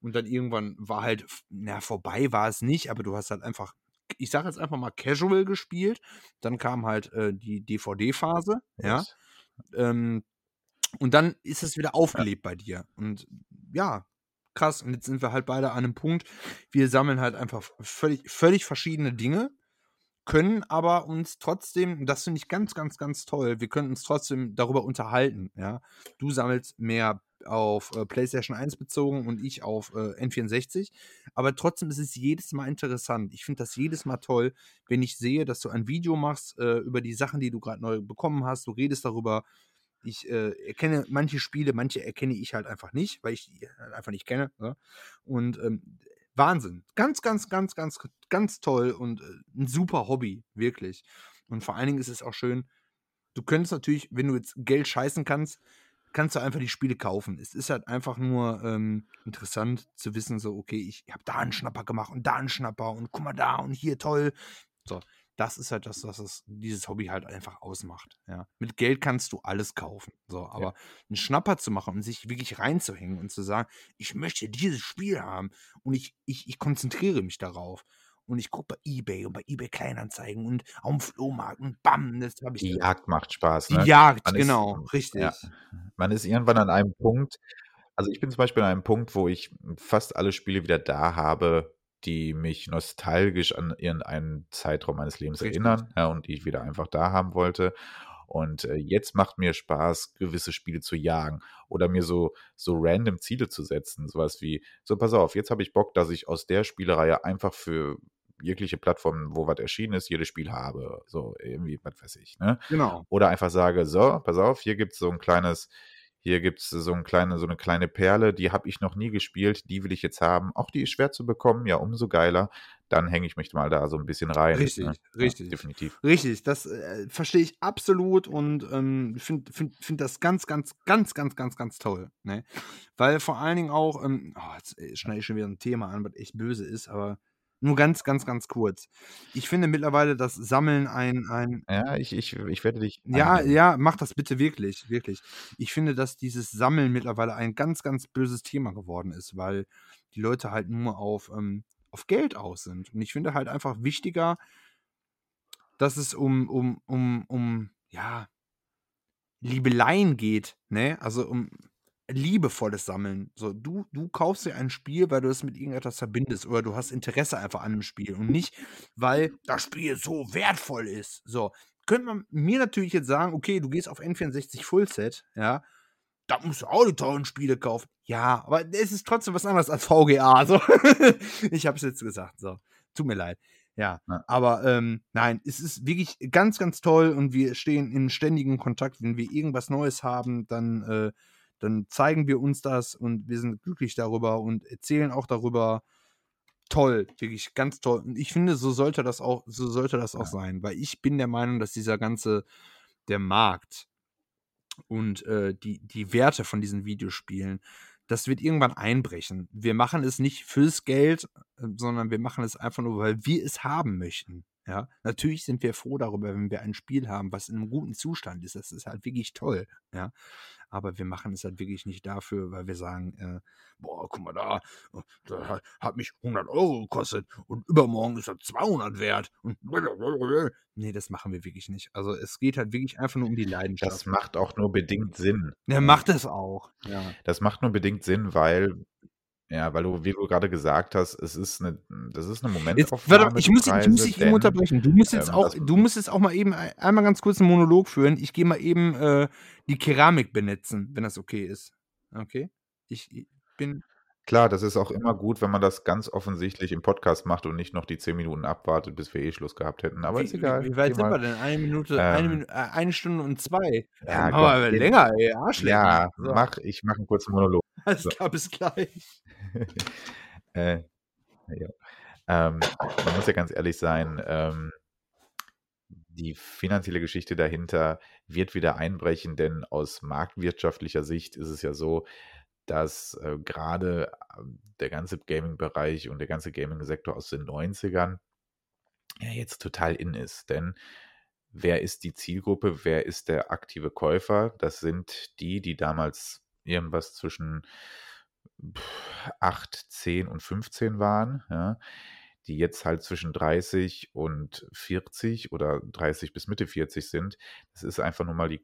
und dann irgendwann war halt na, vorbei war es nicht, aber du hast halt einfach ich sage jetzt einfach mal casual gespielt. Dann kam halt, äh, die DVD-Phase, ja? Ähm, und dann ist es wieder aufgelebt bei dir. Und ja, krass. Und jetzt sind wir halt beide an 'nem Punkt, wir sammeln halt einfach völlig völlig verschiedene Dinge, können aber uns trotzdem das finde ich ganz, ganz, ganz toll, wir können uns trotzdem darüber unterhalten, ja? Du sammelst mehr auf, äh, PlayStation 1 bezogen und ich auf, äh, N64. Aber trotzdem ist es jedes Mal interessant. Ich finde das jedes Mal toll, wenn ich sehe, dass du ein Video machst, äh, über die Sachen, die du grad neu bekommen hast. Du redest darüber. Ich, äh, erkenne manche Spiele, manche erkenne ich halt einfach nicht, weil ich die halt einfach nicht kenne, ne? Und, ähm, Wahnsinn. Ganz, ganz, ganz, ganz, ganz toll und, äh, 'n super Hobby, wirklich. Und vor allen Dingen ist es auch schön du könntest natürlich, wenn du jetzt Geld scheißen kannst, kannst du einfach die Spiele kaufen. Es ist halt einfach nur, ähm, interessant zu wissen, so: „Okay, ich habe da 'n Schnapper gemacht und da 'n Schnapper und guck mal da und hier toll.“ So, das ist halt das, was es dieses Hobby halt einfach ausmacht, ja? Mit Geld kannst du alles kaufen, so, Ja. aber 'n Schnapper zu machen und sich wirklich reinzuhängen und zu sagen: „Ich möchte dieses Spiel haben und ich ich ich konzentriere mich darauf.“ Und ich gucke bei eBay und bei eBay Kleinanzeigen und auf dem Flohmarkt und bam, das habe ich Die. Jagd macht Spaß, Die ne? Jagd, Man ist genau, ja, richtig. man ist irgendwann an einem Punkt also, ich bin zum Beispiel an einem Punkt, wo ich fast alle Spiele wieder da habe, die mich nostalgisch an irgendeinen Zeitraum meines Lebens Richtig. erinnern, ja, und die ich wieder einfach da haben wollte. Und, äh, jetzt macht mir Spaß, gewisse Spiele zu jagen oder mir so so random Ziele zu setzen, so was wie: „So, pass auf, jetzt habe ich Bock, dass ich aus der Spielereihe einfach für jegliche Plattformen, wo was erschienen ist, jedes Spiel habe.“ So irgendwie, was weiß ich, ne? Genau. Oder einfach sage: „So, pass auf, hier gibt's so 'n kleines hier gibt's so 'n kleine so 'ne kleine Perle, die habe ich noch nie gespielt, die will ich jetzt haben. Auch die ist schwer zu bekommen, ja, umso geiler.“ Dann hänge ich mich mal da so 'n bisschen rein, ne? Richtig, Ja, richtig. definitiv. Richtig, das, äh, verstehe ich absolut und, ähm, finde finde finde das ganz, ganz, ganz, ganz, ganz, ganz toll, ne? Weil vor allen Dingen auch, ähm oh, jetzt, äh, schneide ich schon wieder 'n Thema an, was echt böse ist, aber nur ganz, ganz, ganz kurz. Ich finde mittlerweile, dass Sammeln ein ein Ja, ich ich ich werde dich Ja, ja, mach das bitte wirklich, wirklich. Ich finde, dass dieses Sammeln mittlerweile ein ganz, ganz böses Thema geworden ist, weil die Leute halt nur auf, ähm auf Geld aus sind. Und ich finde halt einfach wichtiger dass es um um um um, ja Liebeleien geht, ne? Also, um liebevolles Sammeln. So, du du kaufst dir ein Spiel, weil du es mit irgendetwas verbindest oder du hast Interesse einfach an 'nem Spiel und nicht, weil das Spiel so wertvoll ist. So, könnte man mir natürlich jetzt sagen: „Okay, du gehst auf N64 Fullset, ja, da musst du auch die teuren Spiele kaufen.“ Ja, aber es ist trotzdem was anderes als VGA, so. Ich habe es jetzt gesagt, so. Tut mir leid. Ja, Ja. aber, ähm, nein, es ist wirklich ganz, ganz toll und wir stehen in ständigem Kontakt. Wenn wir irgendwas Neues haben, dann, äh dann zeigen wir uns das und wir sind glücklich darüber und erzählen auch darüber. Toll, wirklich ganz toll. Und ich finde, so sollte das auch so sollte das auch Ja. sein, weil ich bin der Meinung, dass dieser ganze der Markt und, äh, die die Werte von diesen Videospielen, das wird irgendwann einbrechen. Wir machen es nicht fürs Geld, äh, sondern wir machen es einfach nur, weil wir es haben möchten, ja? Natürlich sind wir froh darüber, wenn wir ein Spiel haben, was in 'nem guten Zustand ist. Das ist halt wirklich toll, ja? Aber wir machen es halt wirklich nicht dafür, weil wir sagen, äh: „Boah, guck mal da, äh, das hat mich 100 € gekostet und übermorgen ist das 200 wert und“ Ne, das machen wir wirklich nicht. Also, es geht halt wirklich einfach nur um die Das Leidenschaft. macht auch nur bedingt Sinn, Ja, ne? macht es auch, ja. Das macht nur bedingt Sinn, weil ja, weil du wie du grade gesagt hast, es ist 'ne das ist 'ne Jetzt Momentaufnahme, warte, ich muss dich ich muss Preise, dich eben unterbrechen. Du musst jetzt ähm, auch du musst jetzt auch mal eben ei einmal ganz kurz 'n Monolog führen. Ich gehe mal eben, äh, die Keramik benetzen, wenn das okay ist. Okay? Ich i bin Klar, das ist auch immer gut, wenn man das ganz offensichtlich im Podcast macht und nicht noch die 10 Minuten abwartet, bis wir eh Schluss gehabt hätten. Aber ist Wie wie egal, wie weit sind wir denn? 1 Minute, 1 Ähm Minu äh, 1 Stunde und 2. Äh, Ja, wir aber geh länger, ey, Arschlecken. Ja, So. mach, ich mache 'n kurzen Monolog. Alles So. klar, bis gleich. Äh, ja. Ähm, man muss ja ganz ehrlich sein, ähm die finanzielle Geschichte dahinter wird wieder einbrechen, denn aus marktwirtschaftlicher Sicht ist es ja so, dass, äh, grade, ähm, der ganze Gaming-Bereich und der ganze Gaming-Sektor aus den 90ern ja jetzt total in ist. Denn wer ist die Zielgruppe? Wer ist der aktive Käufer? Das sind die, die damals irgendwas zwischen 8, 10 und 15 waren, ja, die jetzt halt zwischen 30 und 40 oder 30 bis Mitte 40 sind. Das ist einfach nur mal die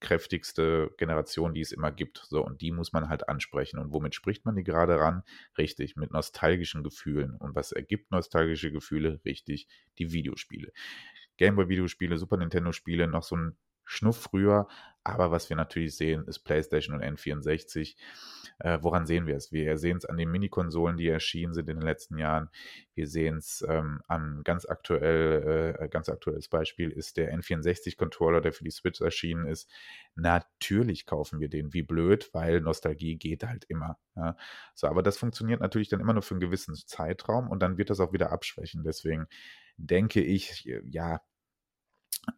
kaufkräftigste Generation, die es immer gibt. So, und die muss man halt ansprechen. Und womit spricht man die grade ran? Richtig, mit nostalgischen Gefühlen. Und was ergibt nostalgische Gefühle? Richtig, die Videospiele. Gameboy-Videospiele, Super Nintendo-Spiele, noch so 'n Schnuff früher. Aber was wir natürlich sehen, ist PlayStation und N64. Äh, woran sehen wir es? Wir sehen's an den Minikonsolen, die erschienen sind in den letzten Jahren. Wir sehen's, ähm, an ganz aktuell äh, ganz aktuelles Beispiel ist der N64-Controller, der für die Switch erschienen ist. Natürlich kaufen wir den wie blöd, weil Nostalgie geht halt immer, ja? So, aber das funktioniert natürlich dann immer nur für 'n gewissen Zeitraum und dann wird das auch wieder abschwächen. Deswegen denke ich, ja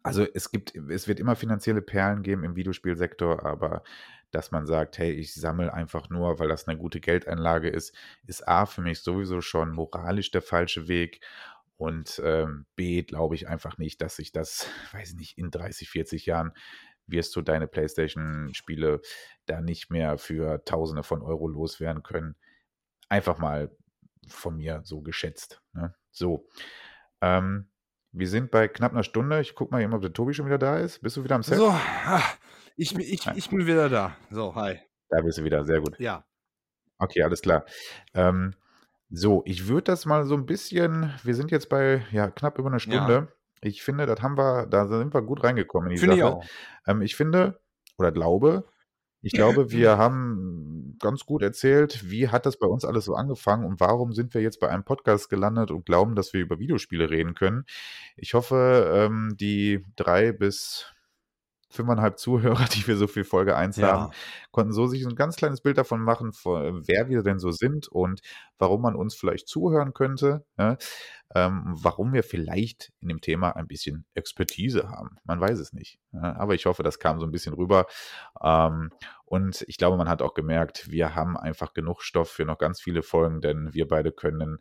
also, es gibt es wird immer finanzielle Perlen geben im Videospielsektor, aber dass man sagt: „Hey, ich sammle einfach nur, weil das 'ne gute Geldeinlage ist“, ist A für mich sowieso schon moralisch der falsche Weg und, ähm, B glaube ich einfach nicht, dass sich das, weiß ich nicht, in 30, 40 Jahren wirst du deine PlayStation-Spiele da nicht mehr für Tausende von Euro loswerden können. Einfach mal von mir so geschätzt, ne? So. Ähm, wir sind bei knapp einer Stunde. Ich gucke mal eben, ob der Tobi schon wieder da ist. Bist du wieder am Set? So, ah, ich, bin- ich, Ja. ich bin wieder da. So, hi. Da bist du wieder, sehr gut. Ja. Okay, alles klar. Ähm, so, ich würde das mal so ein bisschen, wir sind jetzt bei ja, knapp über einer Stunde. Ich finde, das haben wir, da sind wir gut reingekommen in die Finde ich Sache. auch. Ähm, ich finde oder glaube, ich glaube, wir haben ganz gut erzählt, wie hat das bei uns alles so angefangen und warum sind wir jetzt bei einem Podcast gelandet und glauben, dass wir über Videospiele reden können. Ich hoffe, ähm, die drei bis fünfeinhalb Zuhörer, die wir so für Folge 1 haben, Ja. konnten so sich ein ganz kleines Bild davon machen, von, wer wir denn so sind und warum man uns vielleicht zuhören könnte, ja? ähm, warum wir vielleicht in dem Thema ein bisschen Expertise haben. Man weiß es nicht. Ja? Aber ich hoffe, das kam so ein bisschen rüber. Ähm, und ich glaube, man hat auch gemerkt, wir haben einfach genug Stoff für noch ganz viele Folgen, denn wir beide können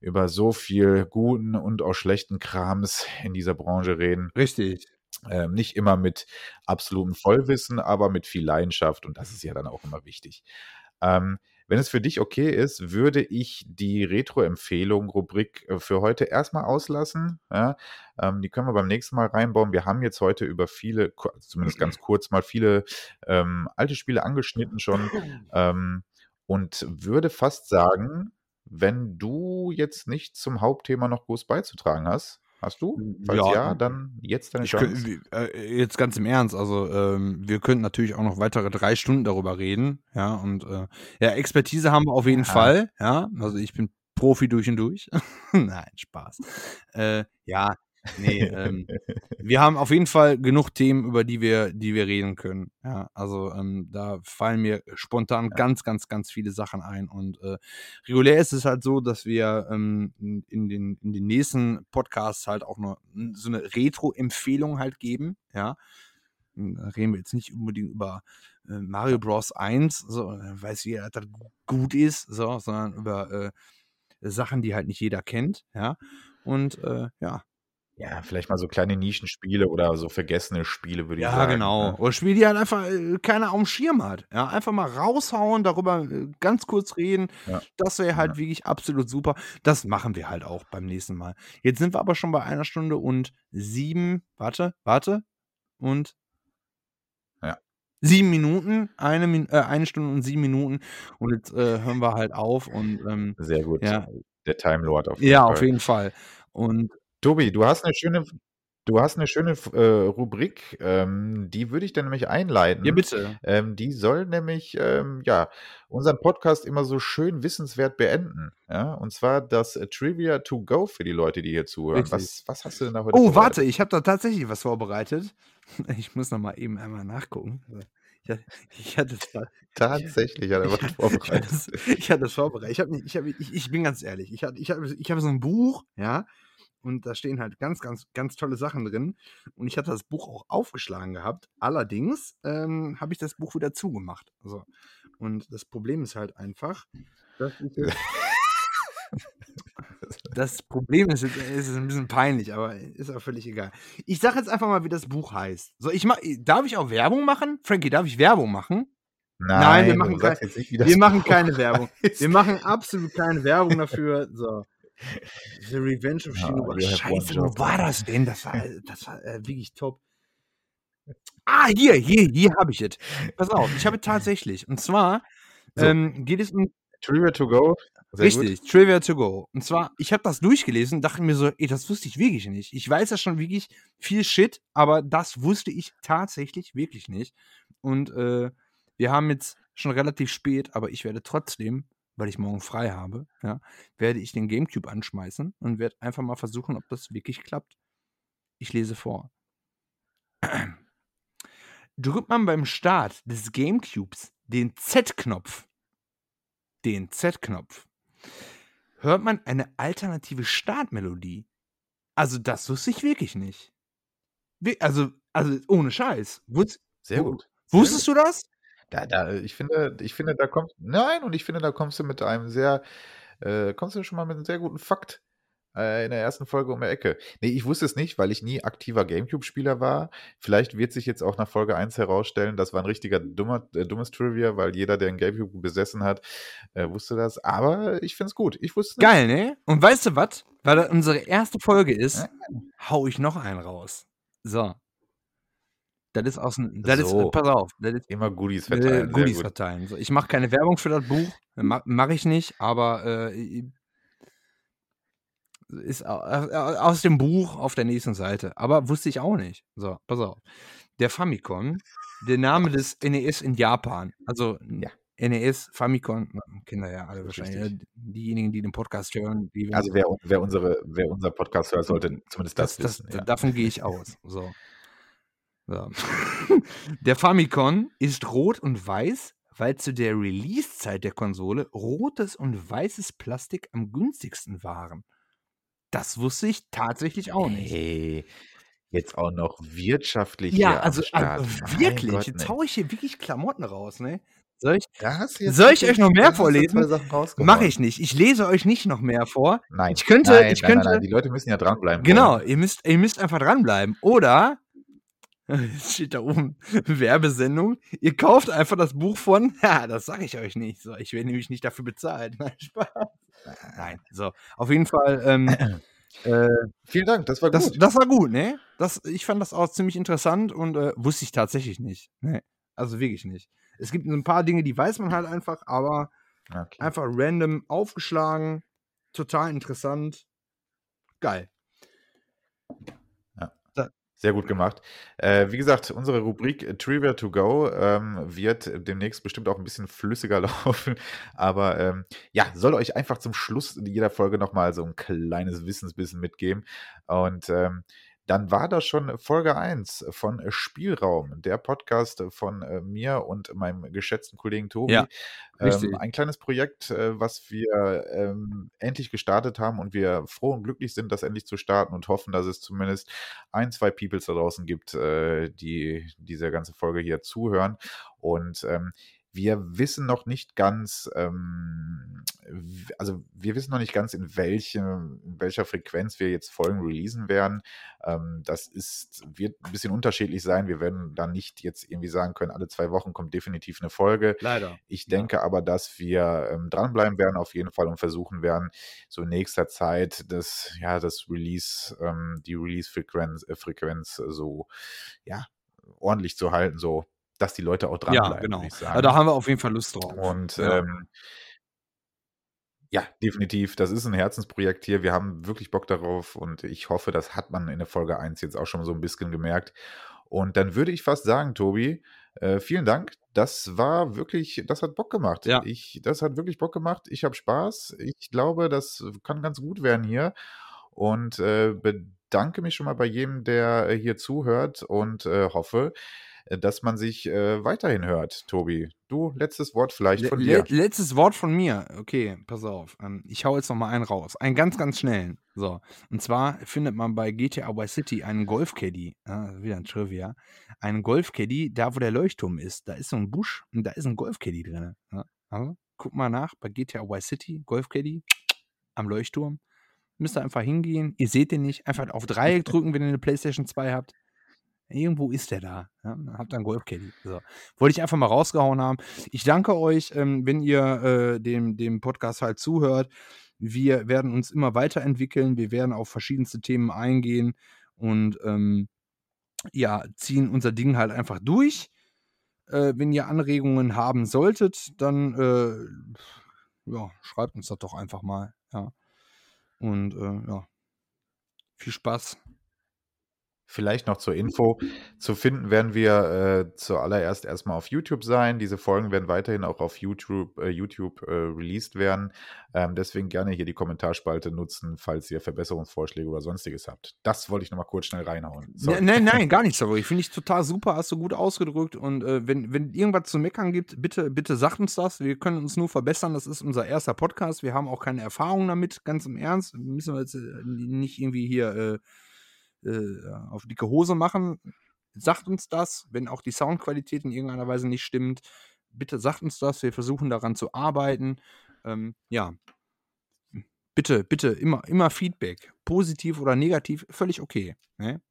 über so viel guten und auch schlechten Krams in dieser Branche reden. Richtig. Ähm, nicht immer mit absolutem Vollwissen, aber mit viel Leidenschaft und das ist ja dann auch immer wichtig. Ähm, wenn es für dich okay ist, würde ich die Retro-Empfehlung-Rubrik äh, für heute erstmal auslassen. Ja, ähm, die können wir beim nächsten Mal reinbauen. Wir haben jetzt heute über viele, also zumindest ganz kurz mal viele ähm, alte Spiele angeschnitten schon ähm, und würde fast sagen, wenn du jetzt nicht zum Hauptthema noch groß beizutragen hast, hast du? Falls Ja, ja, dann jetzt deine Ich könnt, Chance. wie- äh, jetzt ganz im Ernst, also ähm, wir könnten natürlich auch noch weitere drei Stunden darüber reden, ja, und äh, ja, Expertise haben wir auf jeden Ja. Fall, ja, also ich bin Profi durch und durch. Nein, Spaß. Äh, ja, nee, ähm, wir haben auf jeden Fall genug Themen, über die wir, die wir reden können. Ja, also ähm, da fallen mir spontan ganz, ganz, ganz viele Sachen ein. Und äh, regulär ist es halt so, dass wir ähm, in, den, in den nächsten Podcasts halt auch noch so eine Retro-Empfehlung halt geben. Ja, da reden wir jetzt nicht unbedingt über äh, Mario Bros. 1, so, äh, weiß jeder, dass das gut ist, so, sondern über äh, Sachen, die halt nicht jeder kennt. Ja, und äh, ja, Ja, vielleicht mal so kleine Nischenspiele oder so vergessene Spiele, würde ich Ja, sagen. genau. ne? Oder Spiele, die halt einfach äh, keiner auf dem Schirm hat. Ja, einfach mal raushauen, darüber äh, ganz kurz reden. Ja. Das wäre halt Ja. wirklich absolut super. Das machen wir halt auch beim nächsten Mal. Jetzt sind wir aber schon bei einer Stunde und sieben, warte, warte, und Ja. sieben Minuten, eine, Min äh, eine Stunde und sieben Minuten. Und jetzt äh, hören wir halt auf und ähm, Sehr gut. ja, Der Time Lord auf jeden ja, Fall. auf jeden Fall. Und Tobi, du hast eine schöne, du hast eine schöne äh, Rubrik, ähm, die würde ich dann nämlich ja, einleiten. bitte. Ähm, die soll nämlich ähm, ja unseren Podcast immer so schön wissenswert beenden. Ja? Und zwar das äh, Trivia to Go für die Leute, die hier zuhören. Richtig. Was, was hast du denn da heute Oh, warte, ich habe da tatsächlich was vorbereitet. Ich muss noch mal eben einmal nachgucken. Ich, hatte- ich hatte Tatsächlich hat er was vorbereitet. ich hatte es vorbereitet. Ich, hab, ich, hab, ich, ich bin ganz ehrlich. Ich, hatte, ich, habe, ich habe so ein Buch, ja, und da stehen halt ganz, ganz, ganz tolle Sachen drin. Und ich hatte das Buch auch aufgeschlagen gehabt. Allerdings ähm, habe ich das Buch wieder zugemacht. So. Und das Problem ist halt einfach, dass ich jetzt Das Problem ist, ist ein bisschen peinlich, aber ist auch völlig egal. Ich sage jetzt einfach mal, wie das Buch heißt. So, ich mach, darf ich auch Werbung machen? Frankie, darf ich Werbung machen? Nein, wir Nein, machen, du sagst kein, wir machen keine Werbung. Wir machen absolut keine Werbung dafür. So. The Revenge of Ja, have one Scheiße, wo war das denn? Das war, das war äh, wirklich top. Ah, hier, hier, hier habe ich es. Pass auf, ich habe tatsächlich. Und zwar So, ähm, geht es um Trivia to Go. Sehr gut. Richtig, Trivia to go. Und zwar, ich habe das durchgelesen, dachte mir so, ey, das wusste ich wirklich nicht. Ich weiß ja schon wirklich viel Shit, aber das wusste ich tatsächlich wirklich nicht. Und äh, wir haben jetzt schon relativ spät, aber ich werde trotzdem, weil ich morgen frei habe, ja, werde ich den Gamecube anschmeißen und werde einfach mal versuchen, ob das wirklich klappt. Ich lese vor. Drückt man beim Start des Gamecubes den Z-Knopf, den Z-Knopf, hört man eine alternative Startmelodie. Also das wusste ich wirklich nicht. Also, also ohne Scheiß. Wus Sehr gut. Sehr wusstest gut. du das? Da, da, ich finde, ich finde, da kommt, nein, und ich finde, da kommst du mit einem sehr, äh, kommst du schon mal mit einem sehr guten Fakt äh, in der ersten Folge um die Ecke. Nee, ich wusste es nicht, weil ich nie aktiver Gamecube-Spieler war. Vielleicht wird sich jetzt auch nach Folge 1 herausstellen, das war ein richtiger dummer, äh, dummes Trivia, weil jeder, der einen Gamecube besessen hat, äh, wusste das. Aber ich finde es gut. Ich wusste Geil, ne? Und weißt du was? Weil das unsere erste Folge ist, ja. hau ich noch einen raus. So. Das ist aus dem, das so. ist, pass auf, das ist, immer Goodies verteilen. Äh, Goodies verteilen. So, ich mache keine Werbung für das Buch, mache ich nicht, aber äh, ist aus dem Buch auf der nächsten Seite. Aber wusste ich auch nicht. So, pass auf. Der Famicom, der Name des NES in Japan, also ja. NES, Famicom, Kinder ja alle wahrscheinlich. Richtig. Diejenigen, die den Podcast hören. Die also wer, wer, unsere, wer unser Podcast hört, sollte zumindest das, das wissen. Das, ja. Davon gehe ich aus. So. So. der Famicom ist rot und weiß, weil zu der Release-Zeit der Konsole rotes und weißes Plastik am günstigsten waren. Das wusste ich tatsächlich auch nicht. Hey, jetzt auch noch wirtschaftlich Ja, also, also wirklich, Gott, jetzt ne. haue ich hier wirklich Klamotten raus, ne? Soll ich, soll ich euch noch mehr vorlesen? Mache ich nicht. Ich lese euch nicht noch mehr vor. Nein, ich könnte, nein, ich könnte, nein, nein, die Leute müssen ja dranbleiben. Genau, ihr müsst, ihr müsst einfach dranbleiben. Oder, jetzt steht da oben, Werbesendung, ihr kauft einfach das Buch von, ja, das sage ich euch nicht. So, ich werde nämlich nicht dafür bezahlt. Nein, Spaß. Nein, so. Auf jeden Fall. Ähm, äh, Vielen Dank, das war gut. Das, das war gut, ne? Das, ich fand das auch ziemlich interessant und äh, wusste ich tatsächlich nicht. Ne? Also wirklich nicht. Es gibt ein paar Dinge, die weiß man halt einfach, aber okay. einfach random aufgeschlagen. Total interessant. Geil. Sehr gut gemacht. Äh, wie gesagt, unsere Rubrik Trivia to Go ähm, wird demnächst bestimmt auch ein bisschen flüssiger laufen. Aber ähm, ja, soll euch einfach zum Schluss jeder Folge nochmal so ein kleines Wissensbissen mitgeben. Und ähm, dann war das schon Folge 1 von Spielraum, der Podcast von äh, mir und meinem geschätzten Kollegen Tobi. Ja, ähm, ein kleines Projekt, äh, was wir ähm, endlich gestartet haben und wir froh und glücklich sind, das endlich zu starten und hoffen, dass es zumindest ein, zwei Peoples da draußen gibt, äh, die diese ganze Folge hier zuhören. Und ähm, wir wissen noch nicht ganz, ähm, also wir wissen noch nicht ganz, in, welche, in welcher Frequenz wir jetzt Folgen releasen werden. Ähm, das ist, wird ein bisschen unterschiedlich sein. Wir werden da nicht jetzt irgendwie sagen können, alle zwei Wochen kommt definitiv eine Folge. Leider. Ich denke ja. aber, dass wir ähm, dranbleiben werden auf jeden Fall und versuchen werden, so in nächster Zeit das, ja, das Release, ähm, die Release-Frequenz äh, Frequenz so, ja, ordentlich zu halten, so dass die Leute auch dranbleiben, ja, genau. Ja, da haben wir auf jeden Fall Lust drauf. Und ja. Ähm, ja, definitiv. Das ist ein Herzensprojekt hier. Wir haben wirklich Bock darauf und ich hoffe, das hat man in der Folge 1 jetzt auch schon so ein bisschen gemerkt. Und dann würde ich fast sagen, Tobi, äh, vielen Dank. Das war wirklich, das hat Bock gemacht. Ja. Ich, das hat wirklich Bock gemacht. Ich habe Spaß. Ich glaube, das kann ganz gut werden hier. Und äh, bedanke mich schon mal bei jedem, der hier zuhört und äh, hoffe, äh, dass man sich äh, weiterhin hört, Tobi. Du, letztes Wort vielleicht von dir. letztes Wort von mir. Okay, pass auf. Ähm, ich hau jetzt noch mal einen raus. Einen ganz, ganz schnellen. So. Und zwar findet man bei GTA Y City einen Golfcaddy. Ja, wieder ein Trivia. Einen Golfcaddy, da wo der Leuchtturm ist. Da ist so ein Busch und da ist ein Golfcaddy drin. Ja, also, guck mal nach bei GTA Y City. Golfcaddy am Leuchtturm. Müsst ihr einfach hingehen. Ihr seht den nicht. Einfach auf Dreieck drücken, wenn ihr eine PlayStation 2 habt. Irgendwo ist der da. Ja, habt einen Golfcaddy. So. Wollte ich einfach mal rausgehauen haben. Ich danke euch, ähm, wenn ihr äh, dem, dem Podcast halt zuhört. Wir werden uns immer weiterentwickeln. Wir werden auf verschiedenste Themen eingehen und ähm, ja, ziehen unser Ding halt einfach durch. Äh, wenn ihr Anregungen haben solltet, dann äh, ja, schreibt uns das doch einfach mal. Ja. Und äh, ja, viel Spaß Vielleicht noch zur Info. Zu finden werden wir äh, zuallererst erstmal auf YouTube sein. Diese Folgen werden weiterhin auch auf YouTube, äh, YouTube äh, released werden. Ähm, deswegen gerne hier die Kommentarspalte nutzen, falls ihr Verbesserungsvorschläge oder sonstiges habt. Das wollte ich nochmal kurz schnell reinhauen. Sorry. Nein, nein, gar nicht sorry. Finde ich total super, hast du gut ausgedrückt. Und äh, wenn, wenn irgendwas zu meckern gibt, bitte, bitte sagt uns das. Wir können uns nur verbessern. Das ist unser erster Podcast. Wir haben auch keine Erfahrung damit, ganz im Ernst. Müssen wir jetzt äh, nicht irgendwie hier äh, auf dicke Hose machen. Sagt uns das, wenn auch die Soundqualität in irgendeiner Weise nicht stimmt. Bitte sagt uns das, wir versuchen daran zu arbeiten. Ähm, ja, Bitte, bitte, immer, immer Feedback. Positiv oder negativ, völlig okay. Ne?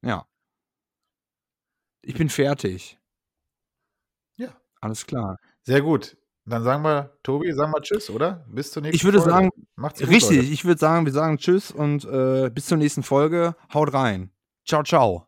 Ja. Ich bin fertig. Ja. Alles klar. Sehr gut. Dann sagen wir, Tobi, sagen wir Tschüss, oder? Bis zur nächsten Ich würde Folge. sagen, Macht's gut, richtig, Leute. ich würde sagen, wir sagen Tschüss und äh, bis zur nächsten Folge. Haut rein. Ciao, ciao.